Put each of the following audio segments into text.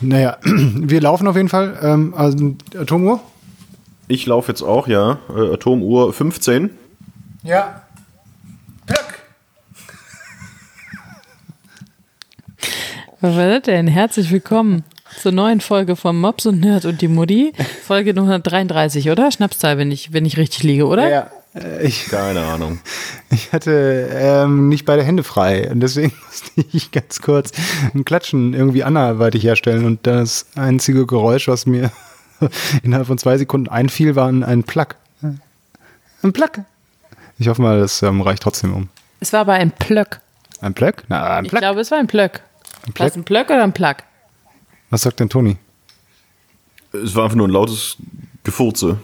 Naja, wir laufen auf jeden Fall. Ähm, also Atomuhr? Ich laufe jetzt auch, ja. Äh, Atomuhr 15. Ja. Plöck. Was war das denn? Herzlich willkommen zur neuen Folge von Mops und Nerd und die Mutti. Folge 133, oder? Schnapszahl, wenn ich, wenn ich richtig liege, oder? Ja. Äh, Ich, Keine Ahnung. ich hatte ähm, nicht beide Hände frei und deswegen musste ich ganz kurz ein Klatschen irgendwie anderweitig herstellen und das einzige Geräusch, was mir innerhalb von zwei Sekunden einfiel, war ein, Plug. Ein Plug. Ich hoffe mal, das ähm, reicht trotzdem um. Es war aber ein Plöck. Ein Plug? Na, ein Ich Plug. glaube, es war ein Plöck. Ein War es Plug? ein Plöck oder ein Plug? Was sagt denn Toni? Es war einfach nur ein lautes Gefurze.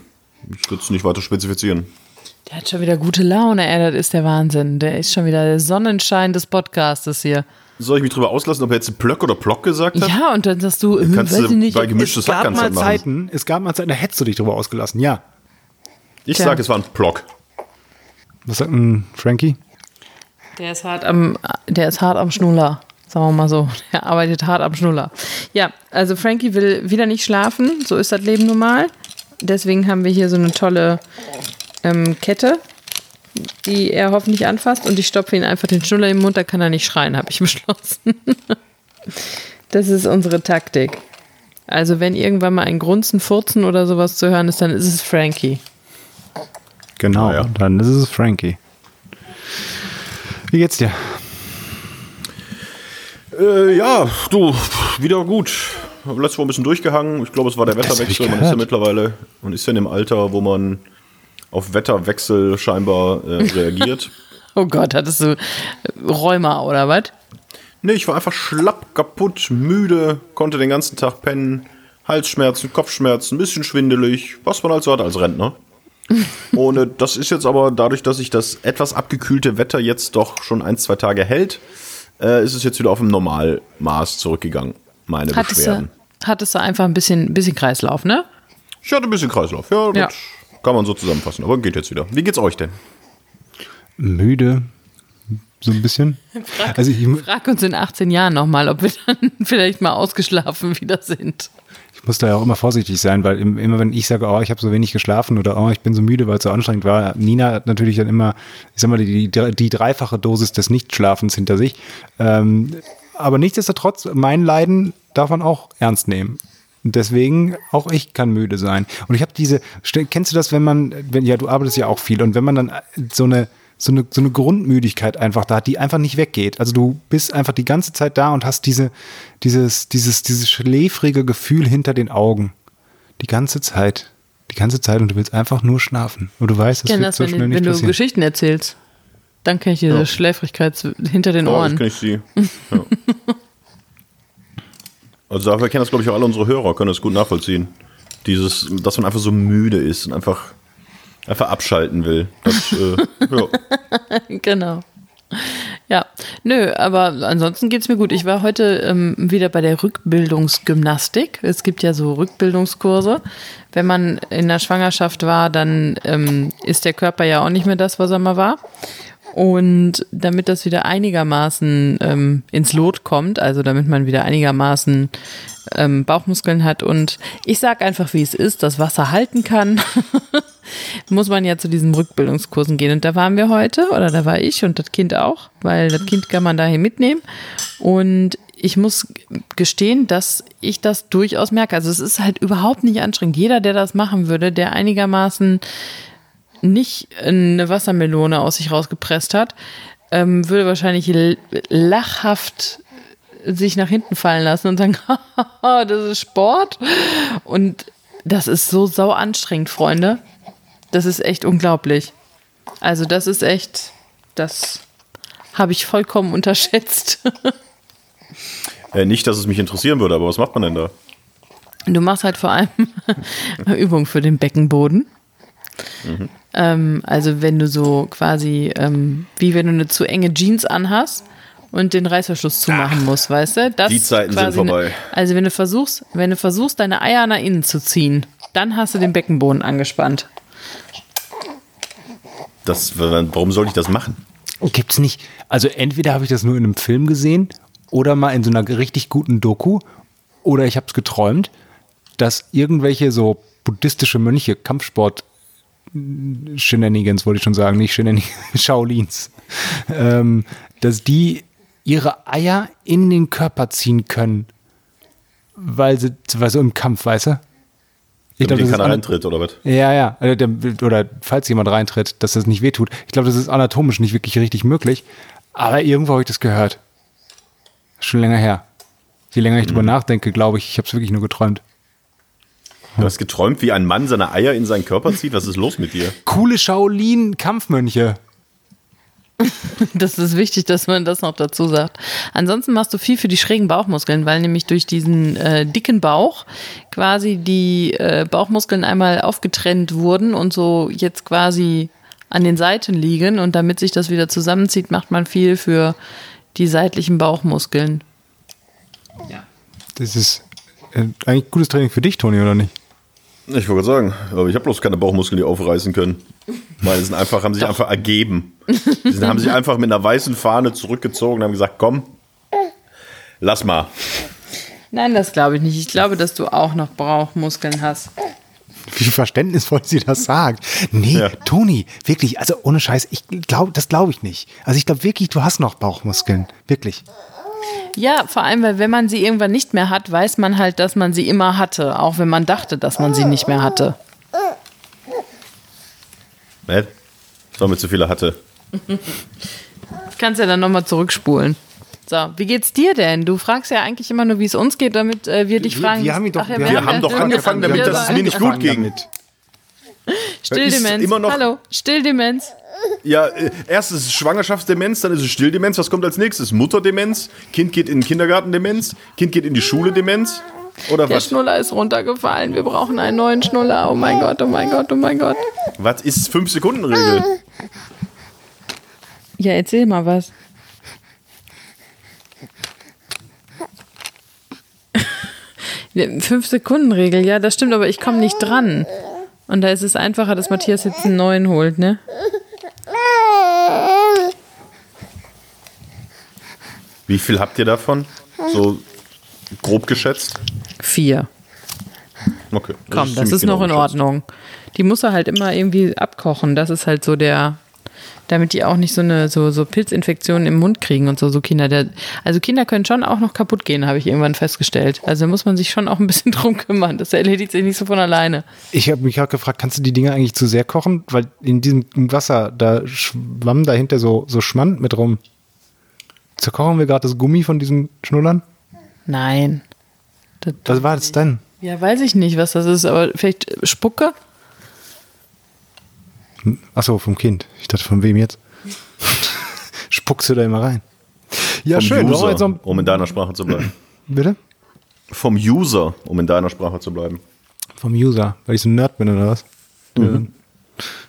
Ich würde es nicht weiter spezifizieren. Der hat schon wieder gute Laune, ey, das ist der Wahnsinn. Der ist schon wieder der Sonnenschein des Podcastes hier. Soll ich mich drüber auslassen, ob er jetzt Plöck oder Plock gesagt hat? Ja, und dann sagst du, äh, Kannst weiß du ich nicht. bei gemischtes Hack gab kannst du mal machen. Zeiten, es gab mal Zeiten, da hättest du dich drüber ausgelassen, ja. Ich sage, es war ein Plock. Was sagt ein Frankie? Der ist hart am, der ist hart am Schnuller. Sagen wir mal so. Der arbeitet hart am Schnuller. Ja, also Frankie will wieder nicht schlafen. So ist das Leben normal. Deswegen haben wir hier so eine tolle ähm, Kette, die er hoffentlich anfasst. Und ich stopfe ihn einfach den Schnuller im Mund, da kann er nicht schreien, habe ich beschlossen. das ist unsere Taktik. Also wenn irgendwann mal ein Grunzen, Furzen oder sowas zu hören ist, dann ist es Frankie. Genau, ja. dann ist es Frankie. Wie geht's dir? Äh, ja, du, wieder gut. Hab letztes Mal ein bisschen durchgehangen. Ich glaube, es war der Wetterwechsel. Man ist ja mittlerweile, man ist ja in dem Alter, wo man auf Wetterwechsel scheinbar äh, reagiert. Oh Gott, hattest du Rheuma oder was? nee, ich war einfach schlapp, kaputt, müde, konnte den ganzen Tag pennen. Halsschmerzen, Kopfschmerzen, ein bisschen schwindelig, was man halt so hat als Rentner. Und äh, das ist jetzt aber dadurch, dass sich das etwas abgekühlte Wetter jetzt doch schon ein, zwei Tage hält, äh, ist es jetzt wieder auf dem Normalmaß zurückgegangen. Meine Hattest Beschwerden. du, hattest du einfach ein bisschen, bisschen Kreislauf, ne? Ich hatte ein bisschen Kreislauf, ja, Ja. Kann man so zusammenfassen. Aber geht jetzt wieder. Wie geht's euch denn? Müde. So ein bisschen. Also ich, Frag uns in 18 Jahren nochmal, ob wir dann vielleicht mal ausgeschlafen wieder sind. ich muss da ja auch immer vorsichtig sein, weil im- immer wenn ich sage, oh, ich habe so wenig geschlafen oder oh, ich bin so müde, weil es so anstrengend war, Nina hat natürlich dann immer, ich sag mal, die, die, die dreifache Dosis des Nichtschlafens hinter sich. Ähm, aber nichtsdestotrotz, mein Leiden darf man auch ernst nehmen. Und deswegen, auch ich kann müde sein. Und ich habe diese, kennst du das, wenn man, wenn, ja, du arbeitest ja auch viel und wenn man dann so eine, so eine, so eine Grundmüdigkeit einfach da hat, die einfach nicht weggeht. Also du bist einfach die ganze Zeit da und hast diese, dieses, dieses, dieses schläfrige Gefühl hinter den Augen. Die ganze Zeit. Die ganze Zeit und du willst einfach nur schlafen. Und du weißt, Ich kenne wird das, so wenn, schnell wenn nicht du passieren. Geschichten erzählst. Dann kenne ich diese Ja. Schläfrigkeit hinter den Ja, das Ohren. kenne ich sie. Ja. Also dafür kennen das, glaube ich, auch alle unsere Hörer, können das gut nachvollziehen. Dieses, dass man einfach so müde ist und einfach, einfach abschalten will. Das, äh, ja. Genau. Ja, nö, aber ansonsten geht's mir gut. Ich war heute ähm, wieder bei der Rückbildungsgymnastik. Es gibt ja so Rückbildungskurse. Wenn man in der Schwangerschaft war, dann ähm, ist der Körper ja auch nicht mehr das, was er mal war. Und damit das wieder einigermaßen ähm, ins Lot kommt, also damit man wieder einigermaßen ähm, Bauchmuskeln hat und ich sag einfach, wie es ist, das Wasser halten kann, muss man ja zu diesen Rückbildungskursen gehen. Und da waren wir heute, oder da war ich und das Kind auch, weil das Kind kann man dahin mitnehmen. Und ich muss gestehen, dass ich das durchaus merke. Also es ist halt überhaupt nicht anstrengend. Jeder, der das machen würde, der einigermaßen nicht eine Wassermelone aus sich rausgepresst hat, ähm, würde wahrscheinlich lachhaft sich nach hinten fallen lassen und sagen, "Haha, das ist Sport. Und das ist so sau anstrengend, Freunde. Das ist echt unglaublich. Also das ist echt, das habe ich vollkommen unterschätzt. Äh, nicht, dass es mich interessieren würde, aber was macht man denn da? Du machst halt vor allem eine Übung für den Beckenboden. Ähm, also wenn du so quasi, ähm, wie wenn du eine zu enge Jeans anhast und den Reißverschluss zumachen musst, weißt du? Das die Zeiten sind vorbei. Eine, also wenn du versuchst, wenn du versuchst, deine Eier nach innen zu ziehen, dann hast du den Beckenboden angespannt. Das, warum soll ich das machen? Gibt's nicht. Also entweder habe ich das nur in einem Film gesehen oder mal in so einer richtig guten Doku Oder ich habe es geträumt, dass irgendwelche so buddhistische Mönche, Kampfsport Shenanigans, wollte ich schon sagen, nicht Shenanigans, Shaolins, ähm, dass die ihre Eier in den Körper ziehen können, weil sie, weil so im Kampf, weißt du? Ich glaube, keiner reintritt oder was? Ja, ja. Also der, oder falls jemand reintritt, dass das nicht wehtut. Ich glaube, das ist anatomisch nicht wirklich richtig möglich. Aber irgendwo habe ich das gehört. Schon länger her. Je länger ich drüber nachdenke, glaube ich, ich habe es wirklich nur geträumt. Du hast geträumt, wie ein Mann seine Eier in seinen Körper zieht? Was ist los mit dir? Coole Shaolin-Kampfmönche. Das ist wichtig, dass man das noch dazu sagt. Ansonsten machst du viel für die schrägen Bauchmuskeln, weil nämlich durch diesen äh, dicken Bauch quasi die äh, Bauchmuskeln einmal aufgetrennt wurden und so jetzt quasi an den Seiten liegen. Und damit sich das wieder zusammenzieht, macht man viel für die seitlichen Bauchmuskeln. Ja. Das ist äh, eigentlich gutes Training für dich, Toni, oder nicht? Ich wollte sagen, aber ich habe bloß keine Bauchmuskeln, die aufreißen können. Weil sind einfach, haben sich Doch. einfach ergeben. Sie haben sich einfach mit einer weißen Fahne zurückgezogen und haben gesagt, komm, lass mal. Nein, das glaube ich nicht. Ich glaube, dass du auch noch Bauchmuskeln hast. Wie verständnisvoll sie das sagt. Nee, ja. Toni, wirklich, also ohne Scheiß, ich glaube, das glaube ich nicht. Also ich glaube wirklich, du hast noch Bauchmuskeln. Wirklich. Ja, vor allem, weil wenn man sie irgendwann nicht mehr hat, weiß man halt, dass man sie immer hatte, auch wenn man dachte, dass man sie nicht mehr hatte. Ne? Weil man zu viele hatte. Kannst ja dann nochmal zurückspulen. So, wie geht's dir denn? Du fragst ja eigentlich immer nur, wie es uns geht, damit äh, wir dich fragen. Wir, wir, doch, Ach, ja, wir, wir haben, haben doch angefangen damit, dass es mir nicht gut ging. Stilldemenz. Hallo, Stilldemenz. Ja, äh, erst ist es Schwangerschaftsdemenz, dann ist es Stilldemenz. Was kommt als nächstes? Mutterdemenz? Kind geht in den Kindergarten Demenz? Kind geht in die Schule Demenz? Oder Der was? Schnuller ist runtergefallen. Wir brauchen einen neuen Schnuller. Oh mein Gott, oh mein Gott, oh mein Gott. Was ist 5-Sekunden-Regel? Ja, erzähl mal was. Fünf Sekunden Regel, ja, das stimmt, aber ich komme nicht dran. Und da ist es einfacher, dass Matthias jetzt einen neuen holt, ne? Wie viel habt ihr davon? So grob geschätzt? Vier. Okay. Das Komm, ist das ist genau noch in Ordnung. Die muss er halt immer irgendwie abkochen. Das ist halt so der, damit die auch nicht so eine so, so Pilzinfektionen im Mund kriegen und so, so Kinder. Der, also Kinder können schon auch noch kaputt gehen, habe ich irgendwann festgestellt. Also muss man sich schon auch ein bisschen drum kümmern. Das erledigt sich nicht so von alleine. Ich habe mich gerade gefragt, kannst du die Dinge eigentlich zu sehr kochen? Weil in diesem Wasser, da schwamm dahinter so, so Schmand mit rum. Zerkochen wir gerade das Gummi von diesen Schnullern? Nein. Das was war das denn? Ja, weiß ich nicht, was das ist, aber vielleicht Spucke? Achso, vom Kind. Ich dachte, von wem jetzt? Spuckst du da immer rein? Ja, Vom schön. User, so um in deiner Sprache zu bleiben. Bitte? Vom User, um in deiner Sprache zu bleiben. Vom User, weil ich so ein Nerd bin oder was? Mhm.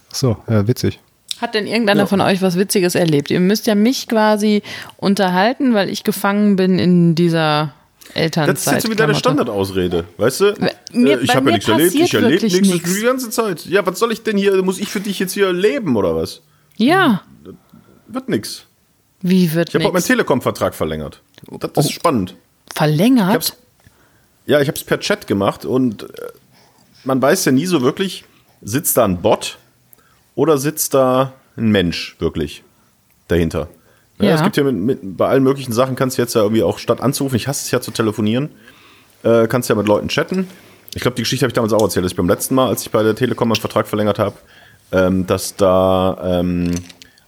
Achso, ja, witzig. Hat denn irgendeiner ja. von euch was Witziges erlebt? Ihr müsst ja mich quasi unterhalten, weil ich gefangen bin in dieser Elternzeit. Das ist jetzt wieder eine Standardausrede, weißt du? Mir, äh, ich habe ja nichts erlebt, ich erlebe nichts nix. die ganze Zeit. Ja, was soll ich denn hier, muss ich für dich jetzt hier leben oder was? Ja. Wird nix. Wie wird Ich habe auch meinen Telekom-Vertrag verlängert. Das ist oh. spannend. Verlängert? Ich ja, ich habe es per Chat gemacht und äh, man weiß ja nie so wirklich, sitzt da ein Bot oder sitzt da ein Mensch wirklich dahinter. Ja, ja. Es gibt ja mit, mit, bei allen möglichen Sachen kannst du jetzt ja irgendwie auch statt anzurufen, ich hasse es ja zu telefonieren, äh, kannst ja mit Leuten chatten. Ich glaube, die Geschichte habe ich damals auch erzählt, dass ich beim letzten Mal, als ich bei der Telekom meinen Vertrag verlängert habe, ähm, dass da ähm,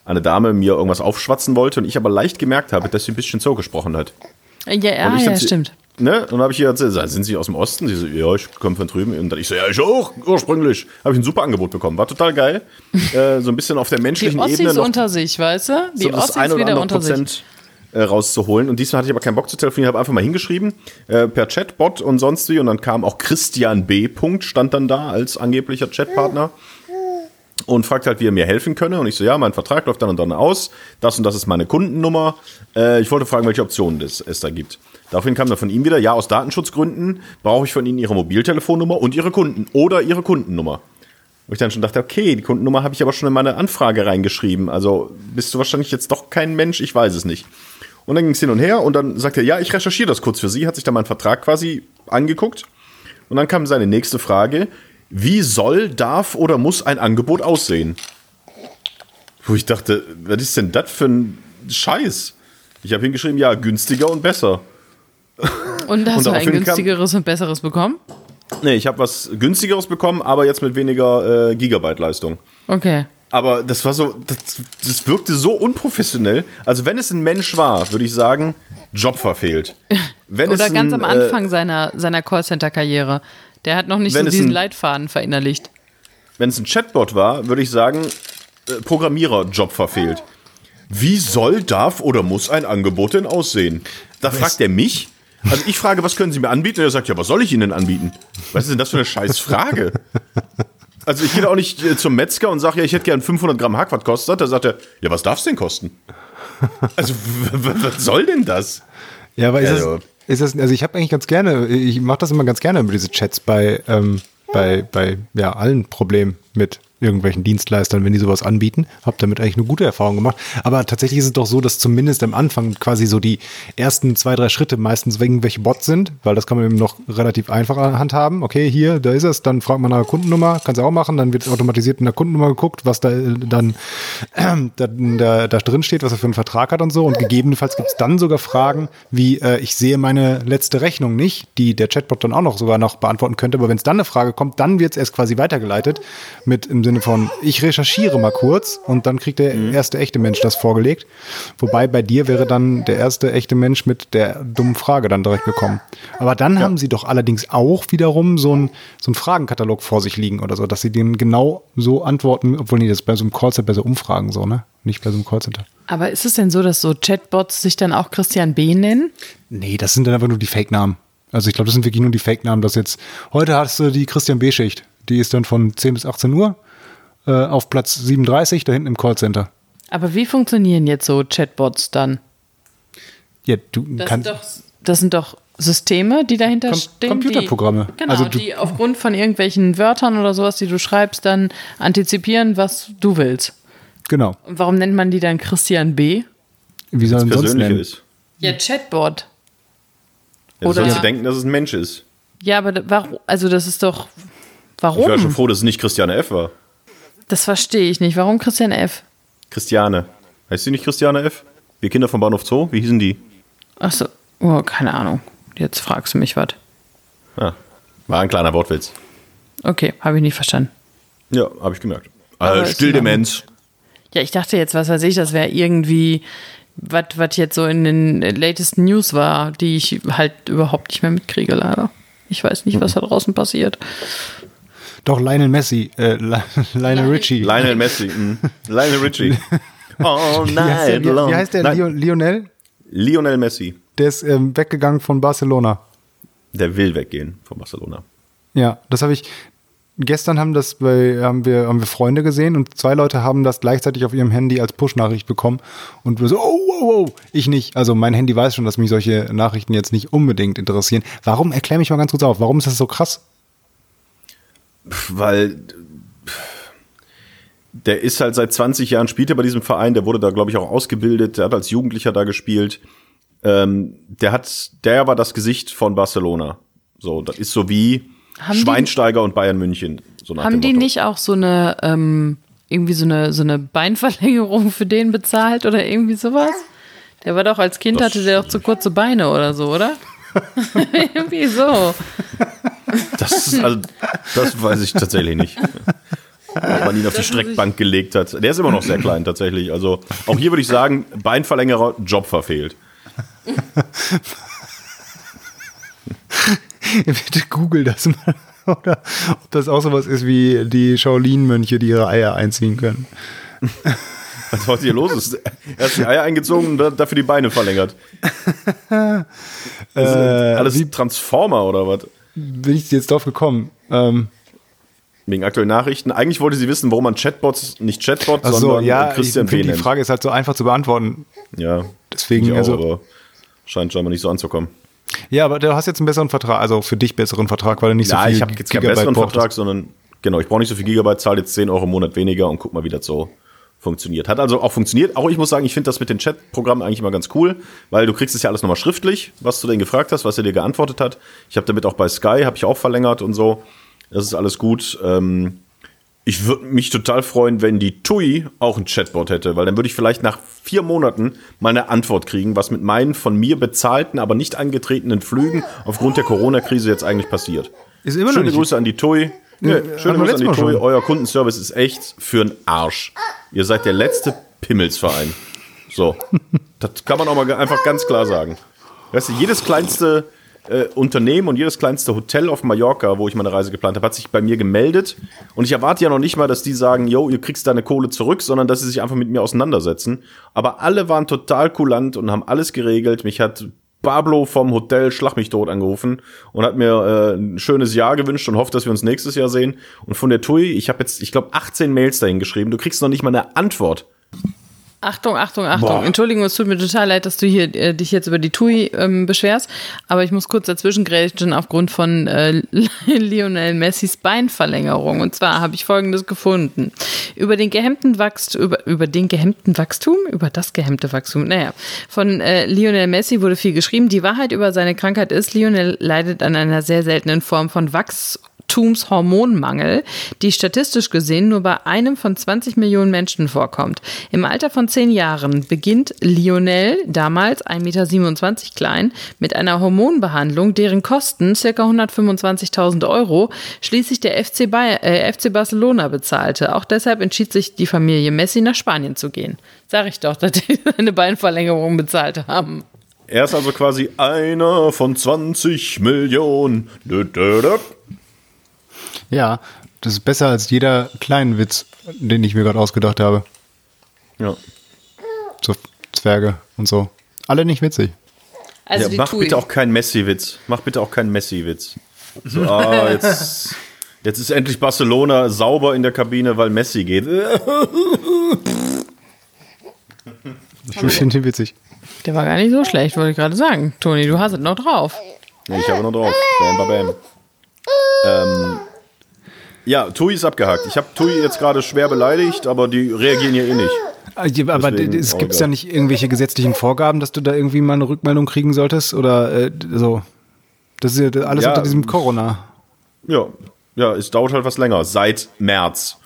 eine Dame mir irgendwas aufschwatzen wollte und ich aber leicht gemerkt habe, dass sie ein bisschen so gesprochen hat. Ja, ja, ja stimmt. Ne? Und dann habe ich ihr erzählt, sind Sie aus dem Osten? Sie so, ja, ich komme von drüben. Und dann ich so, ja, ich auch, ursprünglich. Habe ich ein super Angebot bekommen. War total geil. äh, so ein bisschen auf der menschlichen Die Ossis Ebene. Noch unter sich, weißt du? Die so Ossis oder andere Prozent sich. Äh, rauszuholen. Und diesmal hatte ich aber keinen Bock zu telefonieren, habe einfach mal hingeschrieben, äh, per Chatbot und sonst wie. Und dann kam auch Christian B. Punkt, stand dann da als angeblicher Chatpartner und fragt halt, wie er mir helfen könne. Und ich so, ja, mein Vertrag läuft dann und dann aus. Das und das ist meine Kundennummer. Äh, ich wollte fragen, welche Optionen es, es da gibt. Daraufhin kam dann von ihm wieder, ja, aus Datenschutzgründen brauche ich von Ihnen Ihre Mobiltelefonnummer und Ihre Kunden oder Ihre Kundennummer. Wo ich dann schon dachte, okay, die Kundennummer habe ich aber schon in meine Anfrage reingeschrieben. Also bist du wahrscheinlich jetzt doch kein Mensch, ich weiß es nicht. Und dann ging es hin und her und dann sagt er, ja, ich recherchiere das kurz für Sie, hat sich dann meinen Vertrag quasi angeguckt. Und dann kam seine nächste Frage, wie soll, darf oder muss ein Angebot aussehen? Wo ich dachte, was ist denn das für ein Scheiß? Ich habe hingeschrieben, ja, günstiger und besser. Und hast Und du ein daraufhin kam- günstigeres und besseres bekommen? Nee, ich habe was günstigeres bekommen, aber jetzt mit weniger äh, Gigabyte Leistung. Okay. Aber das war so, das, das wirkte so unprofessionell. Also wenn es ein Mensch war, würde ich sagen, Job verfehlt. Wenn Oder es ganz ein, am Anfang seiner, seiner Callcenter-Karriere. Der hat noch nicht so es diesen ein- Leitfaden verinnerlicht. Äh, wenn es ein Chatbot war, würde ich sagen, äh, Programmierer Job verfehlt. Wie soll, darf oder muss ein Angebot denn aussehen? Da fragt er mich. Also ich frage, was können Sie mir anbieten? Und er sagt, ja, was soll ich Ihnen denn anbieten? Was ist denn das für eine scheiß Frage? Also ich gehe da auch nicht äh, zum Metzger und sage, ja, ich hätte gern 500 Gramm Hack, was kostet? Da sagt er, ja, was darf es denn kosten? Also was soll denn das? Ja, aber ist, Also- das, ist das, also ich habe eigentlich ganz gerne, ich mache das immer ganz gerne über diese Chats bei, ähm, bei, bei ja, allen Problemen mit irgendwelchen Dienstleistern, wenn die sowas anbieten. Habe damit eigentlich eine gute Erfahrung gemacht. Aber tatsächlich ist es doch so, dass zumindest am Anfang quasi so die ersten zwei, drei Schritte meistens irgendwelche Bots sind, weil das kann man eben noch relativ einfach handhaben. Okay, hier, da ist es, dann fragt man nach der Kundennummer, kannst du auch machen, dann wird automatisiert in der Kundennummer geguckt, was da äh, dann da, da, da drin steht, was er für einen Vertrag hat und so. Und gegebenenfalls gibt es dann sogar Fragen wie, äh, ich sehe meine letzte Rechnung nicht, die der Chatbot dann auch noch sogar noch beantworten könnte. Aber wenn es dann eine Frage kommt, dann wird es erst quasi weitergeleitet mit im Sinne von, ich recherchiere mal kurz und dann kriegt der erste echte Mensch das vorgelegt. Wobei bei dir wäre dann der erste echte Mensch mit der dummen Frage dann direkt gekommen. Aber dann haben sie doch allerdings auch wiederum so einen so einen Fragenkatalog vor sich liegen oder so, dass sie den genau so antworten, obwohl nee, das ist bei so einem Callcenter, bei so Umfragen so, ne? Nicht bei so einem Callcenter. Aber ist es denn so, dass so Chatbots sich dann auch Christian B. nennen? Nee, das sind dann einfach nur die Fake-Namen. Also ich glaube, das sind wirklich nur die Fake-Namen, dass jetzt, heute hast du die Christian B-Schicht. Die ist dann von 10 bis 18 Uhr äh, auf Platz 37, da hinten im Callcenter. Aber wie funktionieren jetzt so Chatbots dann? Ja, du Das, kannst. sind, doch, das sind doch Systeme, die dahinter Com- stehen. Computerprogramme. Die, genau, Also du- die aufgrund von irgendwelchen Wörtern oder sowas, die du schreibst, dann antizipieren, was du willst. Genau. Und warum nennt man die dann Christian B? Wie soll Das man sonst nennen? ist. Ja, Chatbot. Ja, Oder- Oder sollst du denken, dass es ein Mensch ist. Ja, aber warum? Also das ist doch. Ich war schon Warum? froh, dass es nicht Christiane F. war. Das verstehe ich nicht. Warum Christian F? Christiane. Heißt sie nicht Christiane F? Wir Kinder vom Bahnhof Zoo? Wie hießen die? Achso, oh, keine Ahnung. Jetzt fragst du mich was. Ah, war ein kleiner Wortwitz. Okay, habe ich nicht verstanden. Ja, habe ich gemerkt. Äh, Stilldemenz. Ja, ich dachte jetzt, was weiß ich, das wäre irgendwie was, was jetzt so in den latest News war, die ich halt überhaupt nicht mehr mitkriege, leider. Ich weiß nicht, was da draußen passiert. Doch, Lionel Messi, äh, Li- Lionel Richie. Lionel Messi. mh. Lionel Richie. All night wie, long. wie heißt der? Nein, Lionel? Lionel Messi. Der ist ähm, weggegangen von Barcelona. Der will weggehen von Barcelona. Ja, das habe ich. Gestern haben das bei, haben wir, haben wir Freunde gesehen und zwei Leute haben das gleichzeitig auf ihrem Handy als Push-Nachricht bekommen und wir so, oh, wow, wow, ich nicht. Also mein Handy weiß schon, dass mich solche Nachrichten jetzt nicht unbedingt interessieren. Warum, erklär mich mal ganz kurz auf, warum ist das so krass? Weil der ist halt seit 20 Jahren, spielt er bei diesem Verein, der wurde da, glaube ich, auch ausgebildet, der hat als Jugendlicher da gespielt. Ähm, der hat, der war das Gesicht von Barcelona. So, das ist so wie Haben die- Schweinsteiger und Bayern München. So nach Haben die nicht auch so eine, ähm, irgendwie so eine, so eine Beinverlängerung für den bezahlt oder irgendwie sowas? Der war doch als Kind, Das- hatte der doch zu kurze Beine oder so, oder? irgendwie so. Das, ist, also, das weiß ich tatsächlich nicht. Ob man ihn auf die Streckbank gelegt hat. Der ist immer noch sehr klein tatsächlich. Also auch hier würde ich sagen, Beinverlängerer, Job verfehlt. Bitte google das mal. Oder ob das auch sowas ist wie die Shaolin-Mönche, die ihre Eier einziehen können. Was heute hier los? Ist, er hat die Eier eingezogen und da- dafür die Beine verlängert. Das sind alles wie- Transformer oder was? Bin ich jetzt drauf gekommen? Ähm, Wegen aktuellen Nachrichten. Eigentlich wollte sie wissen, warum man Chatbots nicht Chatbot, ach so, sondern ja, äh, ich Christian B. die nennt. Frage ist halt so einfach zu beantworten. Ja, Deswegen, ich auch, also- aber scheint scheinbar nicht so anzukommen. Ja, aber du hast jetzt einen besseren Vertrag, also für dich besseren Vertrag, weil er nicht Ja, so viel ich habe jetzt keinen besseren. Vertrag, sondern genau, ich brauche nicht so viel Gigabyte, zahle jetzt 10 Euro im Monat weniger und guck mal, wie das so funktioniert. Hat also auch funktioniert. Auch ich muss sagen, ich finde das mit den Chat-Programmen eigentlich immer ganz cool, weil du kriegst es ja alles nochmal schriftlich, was du denn gefragt hast, was er dir geantwortet hat. Ich habe damit auch bei Sky, habe ich auch verlängert und so. Das ist alles gut. Ähm, ich würde mich total freuen, wenn die TUI auch ein Chatbot hätte, weil dann würde ich vielleicht nach vier Monaten mal eine Antwort kriegen, was mit meinen von mir bezahlten, aber nicht angetretenen Flügen aufgrund der Corona-Krise jetzt eigentlich passiert. Ist immer Schöne Grüße an die TUI. Nee, schöne Grüße an die schon. Euer Kundenservice ist echt für einen Arsch. Ihr seid der letzte Pimmelsverein. So. das kann man auch mal einfach ganz klar sagen. Weißt du, jedes kleinste äh, Unternehmen und jedes kleinste Hotel auf Mallorca, wo ich meine Reise geplant habe, hat sich bei mir gemeldet. Und ich erwarte ja noch nicht mal, dass die sagen, yo, ihr kriegst deine Kohle zurück, sondern dass sie sich einfach mit mir auseinandersetzen. Aber alle waren total kulant und haben alles geregelt. Mich hat Pablo vom Hotel Schlag mich tot angerufen und hat mir äh, ein schönes Jahr gewünscht und hofft, dass wir uns nächstes Jahr sehen. Und von der TUI, ich habe jetzt, ich glaube, 18 Mails dahin geschrieben. Du kriegst noch nicht mal eine Antwort. Achtung, Achtung, Achtung. Boah. Entschuldigung, es tut mir total leid, dass du hier äh, dich jetzt über die TUI ähm, beschwerst, aber ich muss kurz dazwischen grätschen aufgrund von äh, Lionel Messis Beinverlängerung. Und zwar habe ich folgendes gefunden. Über den gehemmten Wachstum, über, über den gehemmten Wachstum, über das gehemmte Wachstum, naja, von äh, Lionel Messi wurde viel geschrieben. Die Wahrheit über seine Krankheit ist, Lionel leidet an einer sehr seltenen Form von Wachstum. Wachstumshormonmangel, die statistisch gesehen nur bei einem von 20 Millionen Menschen vorkommt. Im Alter von 10 Jahren beginnt Lionel, damals 1,27 Meter klein, mit einer Hormonbehandlung, deren Kosten ca. 125.000 Euro schließlich der FC, Bayer, äh, FC Barcelona bezahlte. Auch deshalb entschied sich die Familie Messi nach Spanien zu gehen. Sag ich doch, dass die eine Beinverlängerung bezahlt haben. Er ist also quasi einer von 20 Millionen. Dö, dö, dö. Ja, das ist besser als jeder kleinen Witz, den ich mir gerade ausgedacht habe. Ja. So Zwerge und so. Alle nicht witzig. Also ja, mach TUI. bitte auch keinen Messi-Witz. Mach bitte auch keinen Messi-Witz. So, ah, jetzt, jetzt ist endlich Barcelona sauber in der Kabine, weil Messi geht. Ich finde ihn witzig. Der war gar nicht so schlecht, wollte ich gerade sagen. Toni, du hast es noch drauf. Nee, ich habe noch drauf. Bam, bam, bam. Ähm, ja, Tui ist abgehakt. Ich habe Tui jetzt gerade schwer beleidigt, aber die reagieren ja eh nicht. Aber Deswegen es auch gibt ja nicht irgendwelche gesetzlichen Vorgaben, dass du da irgendwie mal eine Rückmeldung kriegen solltest? Oder äh, so. Das ist ja alles Ja, unter diesem Corona. Ja, ja, es dauert halt was länger. Seit März.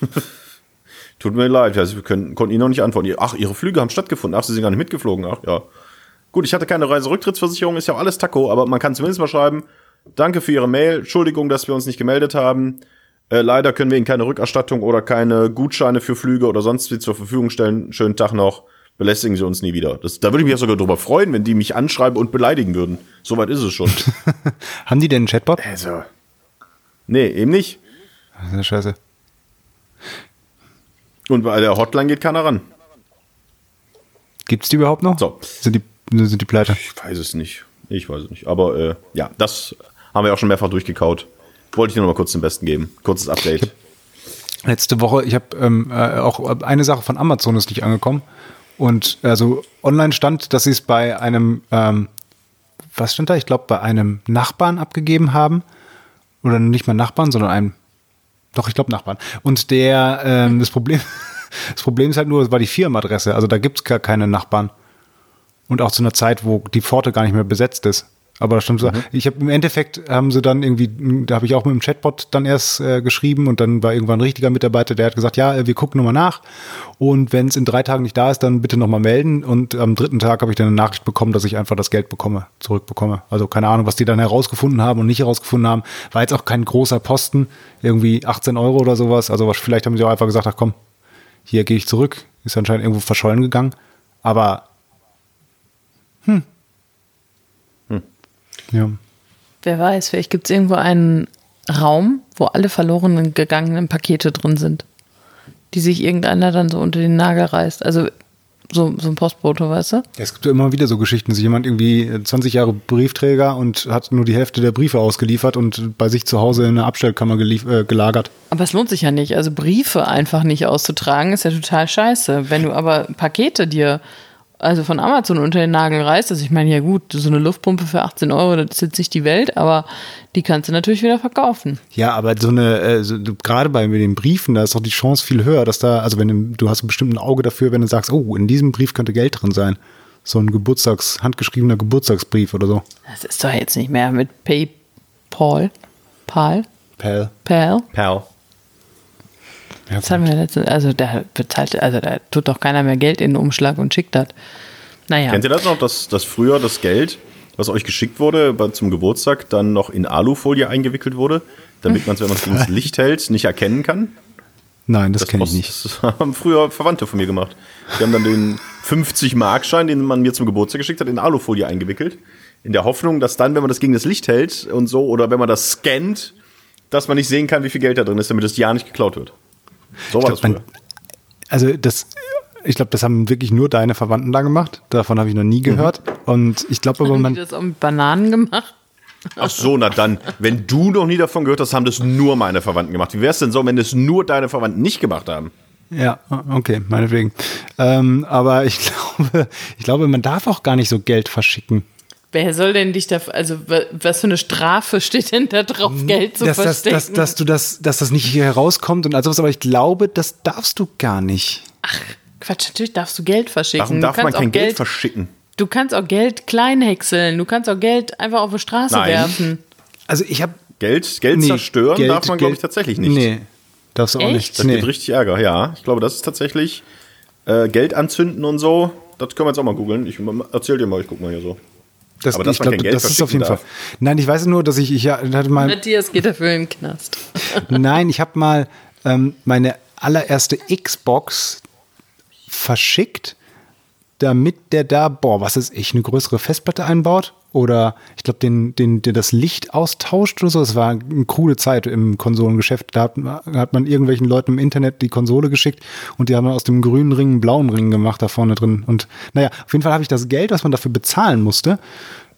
Tut mir leid, also wir können, konnten Ihnen noch nicht antworten. Ach, Ihre Flüge haben stattgefunden. Ach, Sie sind gar nicht mitgeflogen. Ach, ja. Gut, ich hatte keine Reiserücktrittsversicherung, ist ja auch alles Taco, aber man kann zumindest mal schreiben, danke für Ihre Mail, Entschuldigung, dass wir uns nicht gemeldet haben. Äh, leider können wir Ihnen keine Rückerstattung oder keine Gutscheine für Flüge oder sonst wie zur Verfügung stellen. Schönen Tag noch. Belästigen Sie uns nie wieder. Das, da würde ich mich ja sogar drüber freuen, wenn die mich anschreiben und beleidigen würden. Soweit ist es schon. Haben die denn einen Chatbot? also. Nee, eben nicht. Das ist ja scheiße. Und bei der Hotline geht keiner ran. Gibt's die überhaupt noch? So. Sind die, sind die pleite? Ich weiß es nicht. Ich weiß es nicht. Aber äh, ja, das haben wir auch schon mehrfach durchgekaut. Wollte ich dir noch mal kurz zum Besten geben. Kurzes Update. Letzte Woche, ich habe ähm, äh, auch eine Sache von Amazon ist nicht angekommen. Und also online stand, dass sie es bei einem, ähm, was stand da? Ich glaube, bei einem Nachbarn abgegeben haben. Oder nicht mal Nachbarn, sondern einem, doch, ich glaube Nachbarn. Und der, ähm, das Problem, das Problem ist halt nur, es war die Firmenadresse. Also da gibt's gar keine Nachbarn. Und auch zu einer Zeit, wo die Pforte gar nicht mehr besetzt ist. Aber das stimmt so. Ich habe im Endeffekt haben sie dann irgendwie, da habe ich auch mit dem Chatbot dann erst äh, geschrieben und dann war irgendwann ein richtiger Mitarbeiter, der hat gesagt, ja, äh, wir gucken nochmal nach und wenn es in drei Tagen nicht da ist, dann bitte nochmal melden. Und am dritten Tag habe ich dann eine Nachricht bekommen, dass ich einfach das Geld bekomme, zurückbekomme. Also keine Ahnung, was die dann herausgefunden haben und nicht herausgefunden haben. War jetzt auch kein großer Posten, irgendwie 18 Euro oder sowas. Also vielleicht haben sie auch einfach gesagt, ach komm, hier gehe ich zurück. Ist anscheinend irgendwo verschollen gegangen. Aber hm. Ja. Wer weiß, vielleicht gibt es irgendwo einen Raum, wo alle verlorenen gegangenen Pakete drin sind, die sich irgendeiner dann so unter den Nagel reißt. Also so, so ein Postbote, weißt du? Es gibt ja immer wieder so Geschichten, dass jemand irgendwie 20 Jahre Briefträger und hat nur die Hälfte der Briefe ausgeliefert und bei sich zu Hause in einer Abstellkammer äh, gelagert. Aber es lohnt sich ja nicht. Also Briefe einfach nicht auszutragen, ist ja total scheiße. Wenn du aber Pakete dir also von Amazon unter den Nagel reißt. Also ich meine, ja gut, so eine Luftpumpe für 18 Euro, das ist jetzt nicht die Welt, aber die kannst du natürlich wieder verkaufen. Ja, aber so eine, äh, so, gerade bei den Briefen, da ist doch die Chance viel höher, dass da, also wenn du, du hast bestimmt ein Auge dafür, wenn du sagst, oh, in diesem Brief könnte Geld drin sein. So ein Geburtstags, handgeschriebener Geburtstagsbrief oder so. Das ist doch jetzt nicht mehr mit PayPal. Pal? Pal. Pal? Perl. Ja, Das haben wir letztens, also da bezahlt, also da tut doch keiner mehr Geld in den Umschlag und schickt das. Naja. Kennt ihr das noch, dass, dass früher das Geld, was euch geschickt wurde zum Geburtstag, dann noch in Alufolie eingewickelt wurde, damit man es, wenn man es gegen das Licht hält, nicht erkennen kann? Nein, das, Das, kenne ich nicht. das haben früher Verwandte von mir gemacht. Die haben dann den 50-Markschein, den man mir zum Geburtstag geschickt hat, in Alufolie eingewickelt. In der Hoffnung, dass dann, wenn man das gegen das Licht hält und so, oder wenn man das scannt, dass man nicht sehen kann, wie viel Geld da drin ist, damit das ja nicht geklaut wird. So war Ich glaub, das man, also das, ich glaube, das haben wirklich nur deine Verwandten da gemacht. Davon habe ich noch nie gehört. Und ich glaube aber, Haben die man, das auch mit Bananen gemacht? Ach so, na dann, wenn du noch nie davon gehört hast, haben das nur meine Verwandten gemacht. Wie wäre es denn so, wenn das nur deine Verwandten nicht gemacht haben? ja, okay, meinetwegen. Ähm, aber ich glaube, ich glaube, man darf auch gar nicht so Geld verschicken. Wer soll denn dich da, also wa- was für eine Strafe steht denn da drauf, Geld zu dass, dass, verstecken? dass, dass du das, dass das nicht hier herauskommt und all sowas, aber ich glaube, das darfst du gar nicht. Quatsch, natürlich darfst du Geld verschicken. Warum darf man kein auch Geld, verschicken? Du kannst auch Geld klein häckseln. Du kannst auch Geld einfach auf die Straße Nein. werfen. Also ich habe Geld, Geld zerstören darf man, glaube ich, tatsächlich nicht. Nee, darfst du auch Echt? nicht. Das nee. gibt richtig Ärger, ja. Ich glaube, das ist tatsächlich äh, Geld anzünden und so. Das können wir jetzt auch mal googeln. Ich erzähl dir mal, ich guck mal hier so. Das, Aber dass ich Geld das ist auf jeden Fall. Nein, ich weiß nur, dass ich, ich ja, hatte mal, Matthias geht dafür in den Knast. nein, ich habe mal ähm, meine allererste Xbox verschickt, damit der da, boah, was ist ich, eine größere Festplatte einbaut oder ich glaube, den, den, der das Licht austauscht oder so. Es war eine coole Zeit im Konsolengeschäft. Da hat, hat man irgendwelchen Leuten im Internet die Konsole geschickt und die haben aus dem grünen Ring einen blauen Ring gemacht da vorne drin. Und naja, auf jeden Fall habe ich das Geld, was man dafür bezahlen musste,